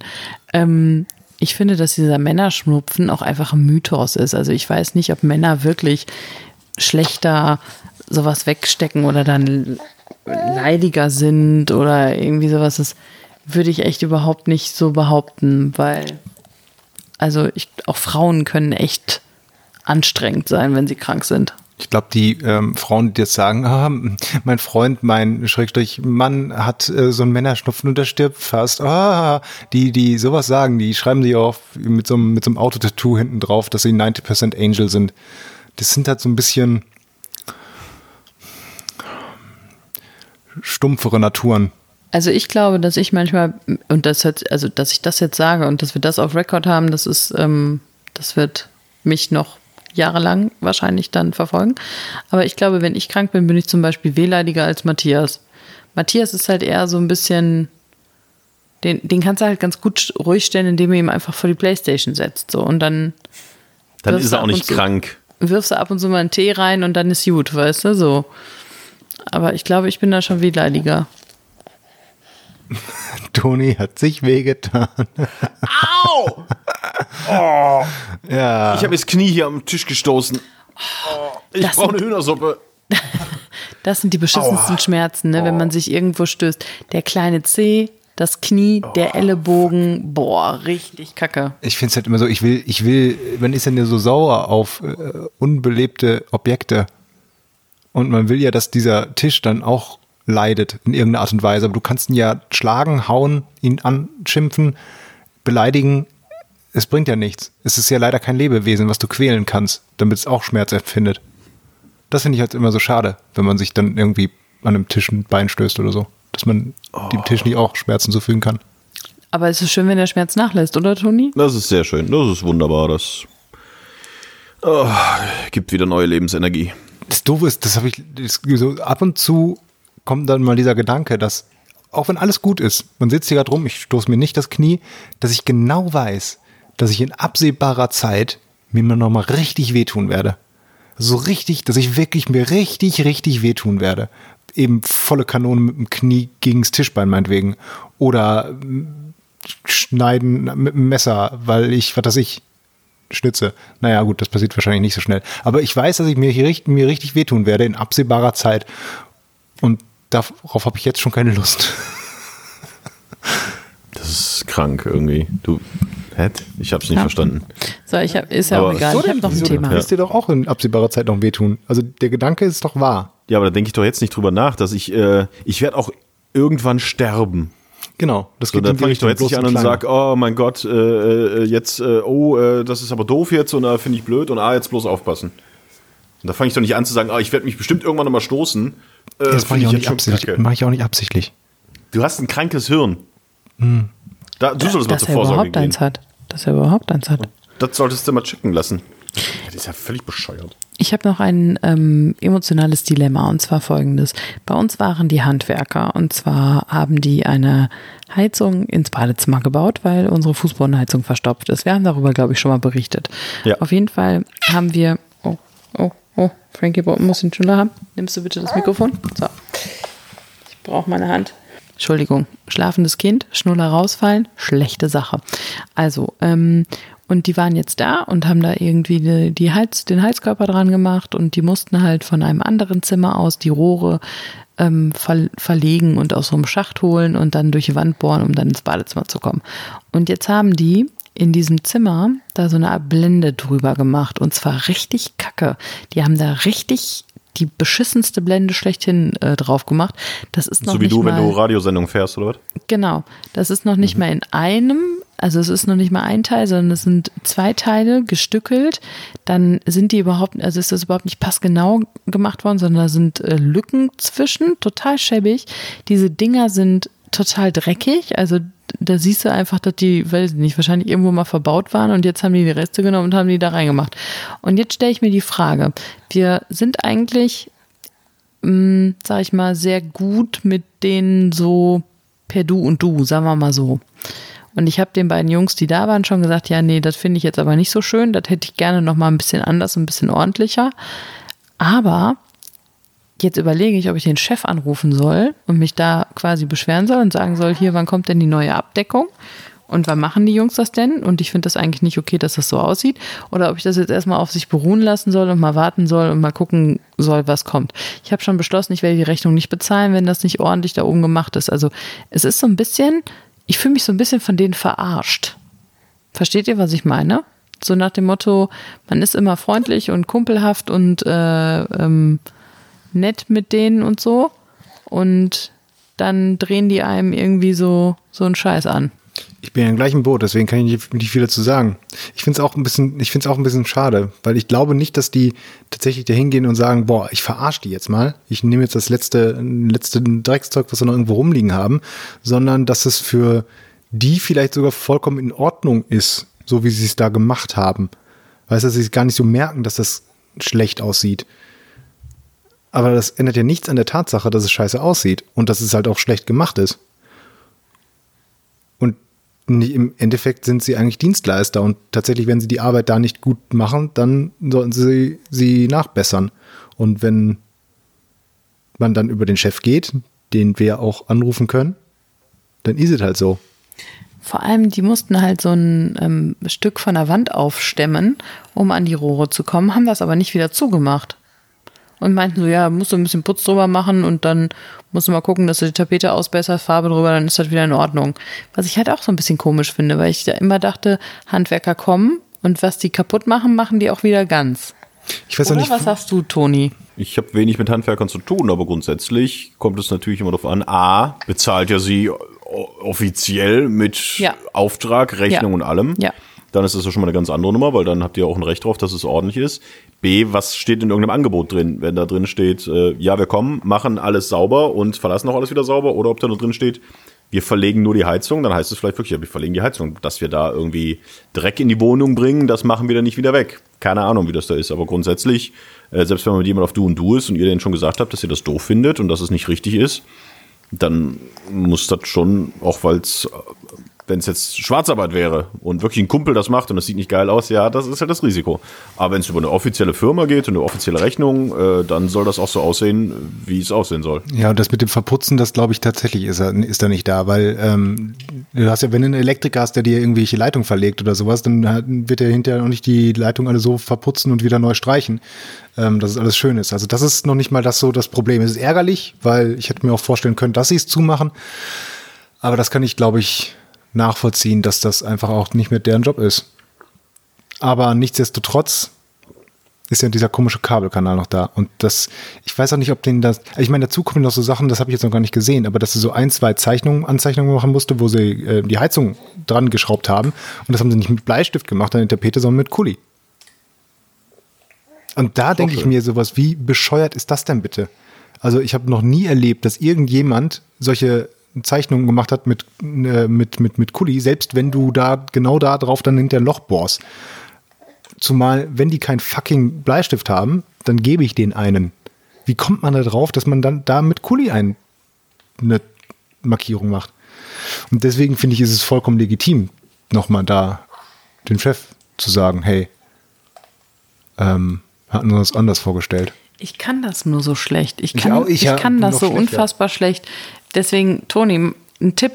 Ähm, ich finde, dass dieser Männerschnupfen auch einfach ein Mythos ist. Also ich weiß nicht, ob Männer wirklich schlechter sowas wegstecken oder dann leidiger sind oder irgendwie sowas. Das würde ich echt überhaupt nicht so behaupten, weil also ich, auch Frauen können echt anstrengend sein, wenn sie krank sind. Ich glaube, die ähm, Frauen, die jetzt sagen, ah, mein Freund, mein Schrägstrich Mann hat äh, so einen Männerschnupfen und der stirbt fast. Ah, die, die sowas sagen, die schreiben sich auch mit so mit so einem Autotattoo hinten drauf, dass sie 90% Angel sind. Das sind halt so ein bisschen stumpfere Naturen. Also ich glaube, dass ich manchmal, und das hört, also dass ich das jetzt sage und dass wir das auf Record haben, das ist, ähm, das wird mich noch jahrelang wahrscheinlich dann verfolgen. Aber ich glaube, wenn ich krank bin, bin ich zum Beispiel wehleidiger als Matthias. Matthias ist halt eher so ein bisschen, den, den kannst du halt ganz gut ruhig stellen, indem du ihm einfach vor die Playstation setzt. So. Und dann Dann ist er auch nicht zu- krank. wirfst du ab und zu mal einen Tee rein und dann ist gut, weißt du, so. Aber ich glaube, ich bin da schon wehleidiger. Toni hat sich wehgetan. Au! Ja. Ich habe das Knie hier am Tisch gestoßen. Oh, ich Das brauche eine sind- Hühnersuppe. Das sind die beschissensten Schmerzen, ne, wenn man sich irgendwo stößt. Der kleine Zeh, das Knie, der Ellenbogen, boah, richtig kacke. Ich finde es halt immer so, ich will, ich will, man ist ja nur so sauer auf äh, unbelebte Objekte. Und man will ja, dass dieser Tisch dann auch leidet in irgendeiner Art und Weise. Aber du kannst ihn ja schlagen, hauen, ihn anschimpfen, beleidigen. Es bringt ja nichts. Es ist ja leider kein Lebewesen, was du quälen kannst, damit es auch Schmerz empfindet. Das finde ich halt immer so schade, wenn man sich dann irgendwie an einem Tisch ein Bein stößt oder so. Dass man dem Tisch nicht auch Schmerzen zufügen kann. Aber es ist schön, wenn der Schmerz nachlässt, oder Toni? Das ist sehr schön. Das ist wunderbar. Das oh, gibt wieder neue Lebensenergie. Das Doofe ist, das habe ich das, so ab und zu kommt dann mal dieser Gedanke, dass auch wenn alles gut ist, man sitzt hier gerade rum, ich stoße mir nicht das Knie, dass ich genau weiß, dass ich in absehbarer Zeit mir mal noch mal richtig wehtun werde. So richtig, dass ich wirklich mir richtig, richtig wehtun werde. Eben volle Kanone mit dem Knie gegens Tischbein meinetwegen. Oder mm, schneiden mit dem Messer, weil ich, was weiß ich, schnitze. Naja, gut, das passiert wahrscheinlich nicht so schnell. Aber ich weiß, dass ich mir, hier mir richtig wehtun werde in absehbarer Zeit. Und darauf habe ich jetzt schon keine Lust. Das ist krank irgendwie. Du, hä? Ich habe es nicht Ja. verstanden. So, ich hab, ist ja Aber auch egal. so Ich habe noch ein Thema. denn? Wirst dir doch auch in absehbarer Zeit noch wehtun. Also der Gedanke ist doch wahr. Ja, aber da denke ich doch jetzt nicht drüber nach, dass ich, äh, ich werde auch irgendwann sterben. Genau. Das So, in dann fange ich doch jetzt nicht an und sage, oh mein Gott, äh, äh, jetzt, äh, oh, äh, das ist aber doof jetzt und da finde ich blöd und ah, jetzt bloß aufpassen. Und da fange ich doch nicht an zu sagen, ah, ich werde mich bestimmt irgendwann nochmal stoßen. Äh, Das mache ich, auch jetzt nicht schon absichtlich. kacke. Mach ich auch nicht absichtlich. Du hast ein krankes Hirn. Da, du solltest mal Dass zur er Vorsorge überhaupt gehen. eins hat. Dass er überhaupt eins hat. Das solltest du mal checken lassen. Das ist ja völlig bescheuert. Ich habe noch ein ähm, emotionales Dilemma und zwar folgendes. Bei uns waren die Handwerker und zwar haben die eine Heizung ins Badezimmer gebaut, weil unsere Fußbodenheizung verstopft ist. Wir haben darüber, glaube ich, schon mal berichtet. Ja. Auf jeden Fall haben wir. Oh, oh, oh, Frankie Bolton muss den Schnuller haben. Nimmst du bitte das Mikrofon? So. Ich brauche meine Hand. Entschuldigung, schlafendes Kind, Schnuller rausfallen, schlechte Sache. Also, ähm, und die waren jetzt da und haben da irgendwie die, die Heiz, den Heizkörper dran gemacht und die mussten halt von einem anderen Zimmer aus die Rohre ähm, ver verlegen und aus so einem Schacht holen und dann durch die Wand bohren, um dann ins Badezimmer zu kommen. Und jetzt haben die in diesem Zimmer da so eine Art Blende drüber gemacht und zwar richtig kacke. Die haben da richtig die beschissenste Blende schlechthin äh, drauf gemacht. Das ist noch So wie nicht du, mal, wenn du Radiosendung fährst, oder was? Genau, das ist noch nicht mal in einem also es ist noch nicht mal ein Teil, sondern es sind zwei Teile gestückelt. Dann sind die überhaupt, also ist das überhaupt nicht passgenau gemacht worden, sondern da sind äh, Lücken zwischen, total schäbig. Diese Dinger sind total dreckig, also da siehst du einfach, dass die, weiß ich nicht, wahrscheinlich irgendwo mal verbaut waren und jetzt haben die die Reste genommen und haben die da reingemacht. Und jetzt stelle ich mir die Frage, wir sind eigentlich, mh, mm, sag ich mal, sehr gut mit denen so per Du und Du, sagen wir mal so. Und ich habe den beiden Jungs, die da waren, schon gesagt, ja, nee, das finde ich jetzt aber nicht so schön, das hätte ich gerne noch mal ein bisschen anders, ein bisschen ordentlicher. Aber jetzt überlege ich, ob ich den Chef anrufen soll und mich da quasi beschweren soll und sagen soll, hier, wann kommt denn die neue Abdeckung? Und wann machen die Jungs das denn? Und ich finde das eigentlich nicht okay, dass das so aussieht. Oder ob ich das jetzt erstmal auf sich beruhen lassen soll und mal warten soll und mal gucken soll, was kommt. Ich habe schon beschlossen, ich werde die Rechnung nicht bezahlen, wenn das nicht ordentlich da oben gemacht ist. Also es ist so ein bisschen, ich fühle mich so ein bisschen von denen verarscht. Versteht ihr, was ich meine? So nach dem Motto, man ist immer freundlich und kumpelhaft und äh, ähm, nett mit denen und so. Und dann drehen die einem irgendwie so, so einen Scheiß an. Ich bin ja im gleichen Boot, deswegen kann ich nicht viel dazu sagen. Ich finde es auch ein bisschen, es auch ein bisschen schade, weil ich glaube nicht, dass die tatsächlich da hingehen und sagen, boah, ich verarsche die jetzt mal. Ich nehme jetzt das letzte, letzte Dreckszeug, was wir noch irgendwo rumliegen haben, sondern dass es für die vielleicht sogar vollkommen in Ordnung ist, so wie sie es da gemacht haben. Weißt du, dass sie gar nicht so merken, dass das schlecht aussieht. Aber das ändert ja nichts an der Tatsache, dass es scheiße aussieht und dass es halt auch schlecht gemacht ist. Und im Endeffekt sind sie eigentlich Dienstleister und tatsächlich, wenn sie die Arbeit da nicht gut machen, dann sollten sie sie nachbessern. Und wenn man dann über den Chef geht, den wir auch anrufen können, dann ist es halt so. Vor allem, die mussten halt so ein ähm, Stück von der Wand aufstemmen, um an die Rohre zu kommen, haben das aber nicht wieder zugemacht und meinten so, ja, musst du ein bisschen Putz drüber machen und dann musst du mal gucken, dass du die Tapete ausbesserst, Farbe drüber, dann ist das wieder in Ordnung. Was ich halt auch so ein bisschen komisch finde, weil ich da immer dachte, Handwerker kommen und was die kaputt machen, machen die auch wieder ganz. Ich weiß Oder nicht, was sagst du, Toni? Ich habe wenig mit Handwerkern zu tun, aber grundsätzlich kommt es natürlich immer darauf an, a, bezahlt ja sie offiziell mit ja. Auftrag, Rechnung ja. und allem. Ja dann ist das ja schon mal eine ganz andere Nummer, weil dann habt ihr auch ein Recht drauf, dass es ordentlich ist. B, was steht in irgendeinem Angebot drin? Wenn da drin steht, äh, ja, wir kommen, machen alles sauber und verlassen auch alles wieder sauber, oder ob da nur drin steht, wir verlegen nur die Heizung, dann heißt es vielleicht wirklich, ja, wir verlegen die Heizung. Dass wir da irgendwie Dreck in die Wohnung bringen, das machen wir dann nicht wieder weg. Keine Ahnung, wie das da ist, aber grundsätzlich, äh, selbst wenn man mit jemand auf Du und Du ist und ihr denen schon gesagt habt, dass ihr das doof findet und dass es nicht richtig ist, dann muss das schon, auch weil es wenn es jetzt Schwarzarbeit wäre und wirklich ein Kumpel das macht und das sieht nicht geil aus, ja, das ist halt das Risiko. Aber wenn es über eine offizielle Firma geht und eine offizielle Rechnung, äh, dann soll das auch so aussehen, wie es aussehen soll. Ja, und das mit dem Verputzen, das glaube ich tatsächlich ist, ist da nicht da, weil ähm, du hast ja, wenn du einen Elektriker hast, der dir irgendwelche Leitung verlegt oder sowas, dann wird er hinterher noch nicht die Leitung alle so verputzen und wieder neu streichen, ähm, dass es alles schön ist. Also das ist noch nicht mal das so das Problem. Es ist ärgerlich, weil ich hätte mir auch vorstellen können, dass sie es zumachen. Aber das kann ich, glaube ich, nachvollziehen, dass das einfach auch nicht mehr deren Job ist. Aber nichtsdestotrotz ist ja dieser komische Kabelkanal noch da. Und das, ich weiß auch nicht, ob den das, ich meine, dazu kommen noch so Sachen, das habe ich jetzt noch gar nicht gesehen, aber dass sie so ein, zwei Zeichnungen, Anzeichnungen machen musste, wo sie äh, die Heizung dran geschraubt haben. Und das haben sie nicht mit Bleistift gemacht an der Tapete, sondern mit Kuli. Und da denke ich mir sowas, wie bescheuert ist das denn bitte? Also ich habe noch nie erlebt, dass irgendjemand solche Zeichnungen gemacht hat mit, äh, mit, mit, mit Kuli, selbst wenn du da genau da drauf dann hinter Loch bohrst. Zumal, wenn die keinen fucking Bleistift haben, dann gebe ich den einen. Wie kommt man da drauf, dass man dann da mit Kuli ein, eine Markierung macht? Und deswegen finde ich, ist es vollkommen legitim, nochmal da den Chef zu sagen, hey, ähm, hatten wir uns anders vorgestellt. Ich kann das nur so schlecht. Ich kann, ich, auch, ich, ich kann das so schlechter. unfassbar schlecht. Deswegen, Toni, ein Tipp.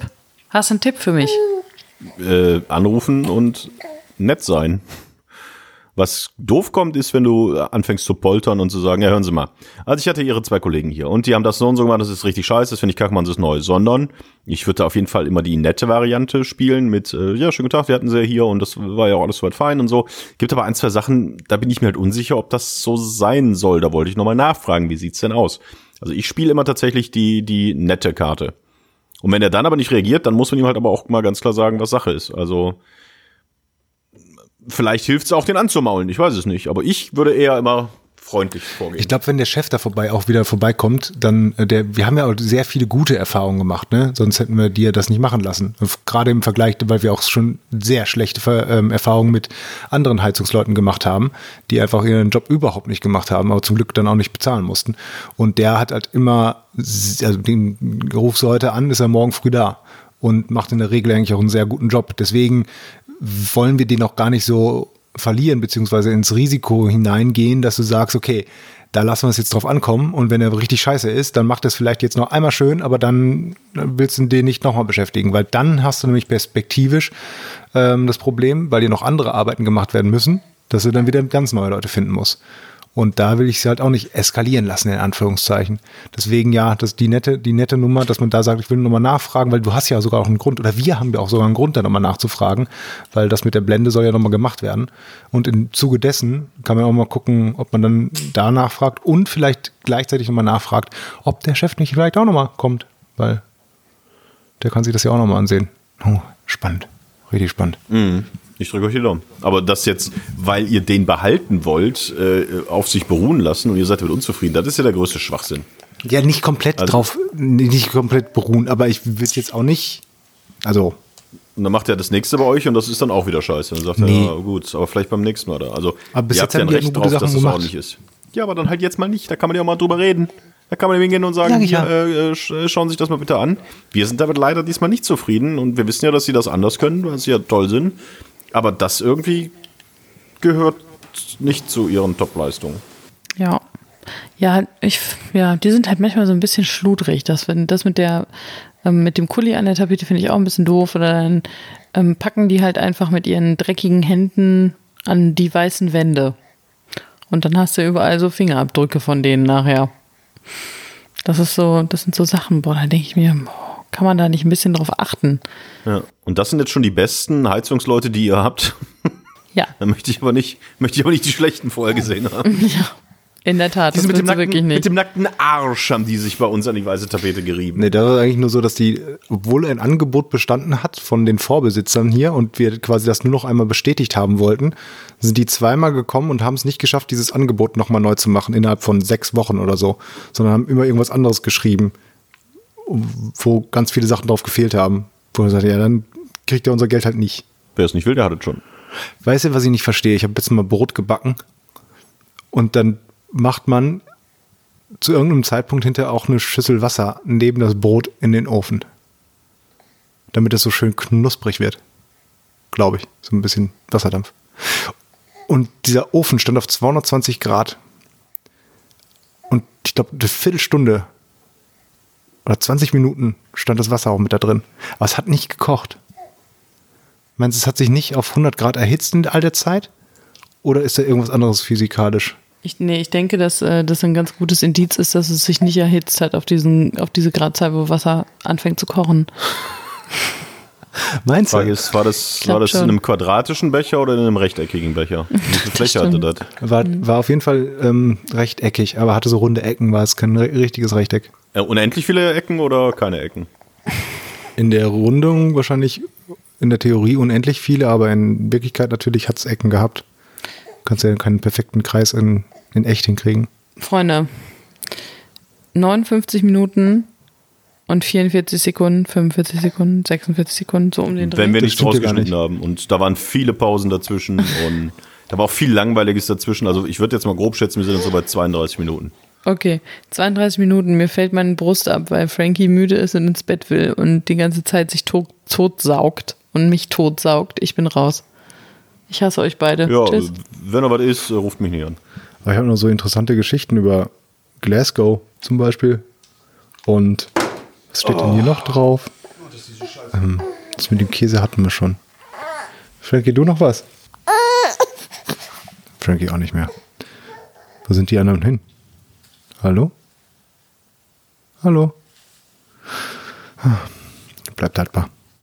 Hast du einen Tipp für mich? Äh, anrufen und nett sein. Was doof kommt, ist, wenn du anfängst zu poltern und zu sagen, ja, hören Sie mal. Also ich hatte Ihre zwei Kollegen hier und die haben das so und so gemacht, das ist richtig scheiße, das finde ich kacke, man ist neu. Sondern ich würde auf jeden Fall immer die nette Variante spielen mit, äh, ja, schönen Tag, wir hatten sie hier und das war ja auch alles soweit fein und so. Gibt aber ein, zwei Sachen, da bin ich mir halt unsicher, ob das so sein soll. Da wollte ich nochmal nachfragen, wie sieht's denn aus? Also ich spiele immer tatsächlich die, die nette Karte. Und wenn er dann aber nicht reagiert, dann muss man ihm halt aber auch mal ganz klar sagen, was Sache ist. Also vielleicht hilft es auch, den anzumaulen. Ich weiß es nicht. Aber ich würde eher immer freundlich vorgehen. Ich glaube, wenn der Chef da vorbei auch wieder vorbeikommt, dann äh, der, wir haben ja auch sehr viele gute Erfahrungen gemacht, ne? Sonst hätten wir dir das nicht machen lassen. Gerade im Vergleich, weil wir auch schon sehr schlechte ähm, Erfahrungen mit anderen Heizungsleuten gemacht haben, die einfach ihren Job überhaupt nicht gemacht haben, aber zum Glück dann auch nicht bezahlen mussten. Und der hat halt immer, also den rufst du heute an, ist er morgen früh da und macht in der Regel eigentlich auch einen sehr guten Job. Deswegen wollen wir den auch gar nicht so verlieren, beziehungsweise ins Risiko hineingehen, dass du sagst, okay, da lassen wir es jetzt drauf ankommen und wenn er richtig scheiße ist, dann macht es vielleicht jetzt noch einmal schön, aber dann willst du den nicht nochmal beschäftigen, weil dann hast du nämlich perspektivisch ähm, das Problem, weil dir noch andere Arbeiten gemacht werden müssen, dass du dann wieder ganz neue Leute finden musst. Und da will ich sie halt auch nicht eskalieren lassen, in Anführungszeichen. Deswegen ja, das die nette, die nette Nummer, dass man da sagt, ich will nochmal nachfragen, weil du hast ja sogar auch einen Grund, oder wir haben ja auch sogar einen Grund, da nochmal nachzufragen, weil das mit der Blende soll ja nochmal gemacht werden. Und im Zuge dessen kann man auch mal gucken, ob man dann da nachfragt und vielleicht gleichzeitig nochmal nachfragt, ob der Chef nicht vielleicht auch nochmal kommt, weil der kann sich das ja auch nochmal ansehen. Oh, spannend. Richtig spannend. Mhm. Ich drücke euch die Daumen. Aber das jetzt, weil ihr den behalten wollt, äh, auf sich beruhen lassen und ihr seid damit unzufrieden, das ist ja der größte Schwachsinn. Ja, nicht komplett Also- drauf, nicht komplett beruhen, aber ich würde jetzt auch nicht, also Und dann macht er das nächste bei euch und das ist dann auch wieder scheiße. Dann sagt Nee. er, ja, gut, aber vielleicht beim nächsten Mal. Da. Also, Aber bis ihr jetzt habt ja ein Recht drauf, dass Sachen das ordentlich ist. Ja, aber dann halt jetzt mal nicht. Da kann man ja auch mal drüber reden. Da kann man hingehen und sagen, ja. hier, äh, sch- schauen Sie sich das mal bitte an. Wir sind damit leider diesmal nicht zufrieden und wir wissen ja, dass Sie das anders können, weil Sie ja toll sind. Aber das irgendwie gehört nicht zu Ihren Top-Leistungen. Ja. Ja, ich, ja, die sind halt manchmal so ein bisschen schludrig. Das, wenn, das mit der, ähm, mit dem Kuli an der Tapete finde ich auch ein bisschen doof. Oder dann ähm, packen die halt einfach mit ihren dreckigen Händen an die weißen Wände. Und dann hast du überall so Fingerabdrücke von denen nachher. Das ist so, das sind so Sachen, boah, da denke ich mir, kann man da nicht ein bisschen drauf achten? Ja. Und das sind jetzt schon die besten Heizungsleute, die ihr habt. Ja, Da möchte ich aber nicht, möchte ich aber nicht die schlechten vorher gesehen haben. in der Tat, Die das mit, dem nackten, nicht. mit dem nackten Arsch haben die sich bei uns an die weiße Tapete gerieben. Nee, das ist eigentlich nur so, dass die, obwohl ein Angebot bestanden hat von den Vorbesitzern hier und wir quasi das nur noch einmal bestätigt haben wollten, sind die zweimal gekommen und haben es nicht geschafft, dieses Angebot nochmal neu zu machen innerhalb von sechs Wochen oder so, sondern haben immer irgendwas anderes geschrieben, wo ganz viele Sachen drauf gefehlt haben. Wo er sagt, ja, dann kriegt er unser Geld halt nicht. Wer es nicht will, der hat es schon. Weißt du, was ich nicht verstehe? Ich habe jetzt mal Brot gebacken und dann macht man zu irgendeinem Zeitpunkt hinterher auch eine Schüssel Wasser neben das Brot in den Ofen. Damit es so schön knusprig wird. Glaube ich. So ein bisschen Wasserdampf. Und dieser Ofen stand auf 220 Grad. Und ich glaube, eine Viertelstunde oder 20 Minuten stand das Wasser auch mit da drin. Aber es hat nicht gekocht. Meinst du, es hat sich nicht auf 100 Grad erhitzt in all der Zeit? Oder ist da irgendwas anderes physikalisch? Ich, nee, ich denke, dass äh, das ein ganz gutes Indiz ist, dass es sich nicht erhitzt hat auf, diesen, auf diese Gradzahl, wo Wasser anfängt zu kochen. Meinst ist, war das, glaub war das in einem quadratischen Becher oder in einem rechteckigen Becher? Wie viel Fläche hatte das? War, war auf jeden Fall ähm, rechteckig, aber hatte so runde Ecken, war es kein re richtiges Rechteck. Äh, unendlich viele Ecken oder keine Ecken? In der Rundung wahrscheinlich in der Theorie unendlich viele, aber in Wirklichkeit natürlich hat es Ecken gehabt. Kannst ja keinen perfekten Kreis in, in echt hinkriegen. Freunde, 59 Minuten und 44 Sekunden, 45 Sekunden, 46 Sekunden, so um den Dreh. Wenn wir nichts gar rausgeschnitten haben. Und da waren viele Pausen dazwischen und da war auch viel Langweiliges dazwischen. Also ich würde jetzt mal grob schätzen, wir sind jetzt so bei 32 Minuten. Okay, 32 Minuten, mir fällt meine Brust ab, weil Frankie müde ist und ins Bett will und die ganze Zeit sich tot, tot saugt und mich tot saugt. Ich bin raus. Ich hasse euch beide. Ja, Tschüss. wenn noch was ist, äh, ruft mich nicht an. Aber ich habe noch so interessante Geschichten über Glasgow zum Beispiel. Und was steht denn hier noch drauf? Ähm, das mit dem Käse hatten wir schon. Frankie, du noch was? Frankie auch nicht mehr. Wo sind die anderen hin? Hallo? Hallo? Ah, Bleibt haltbar.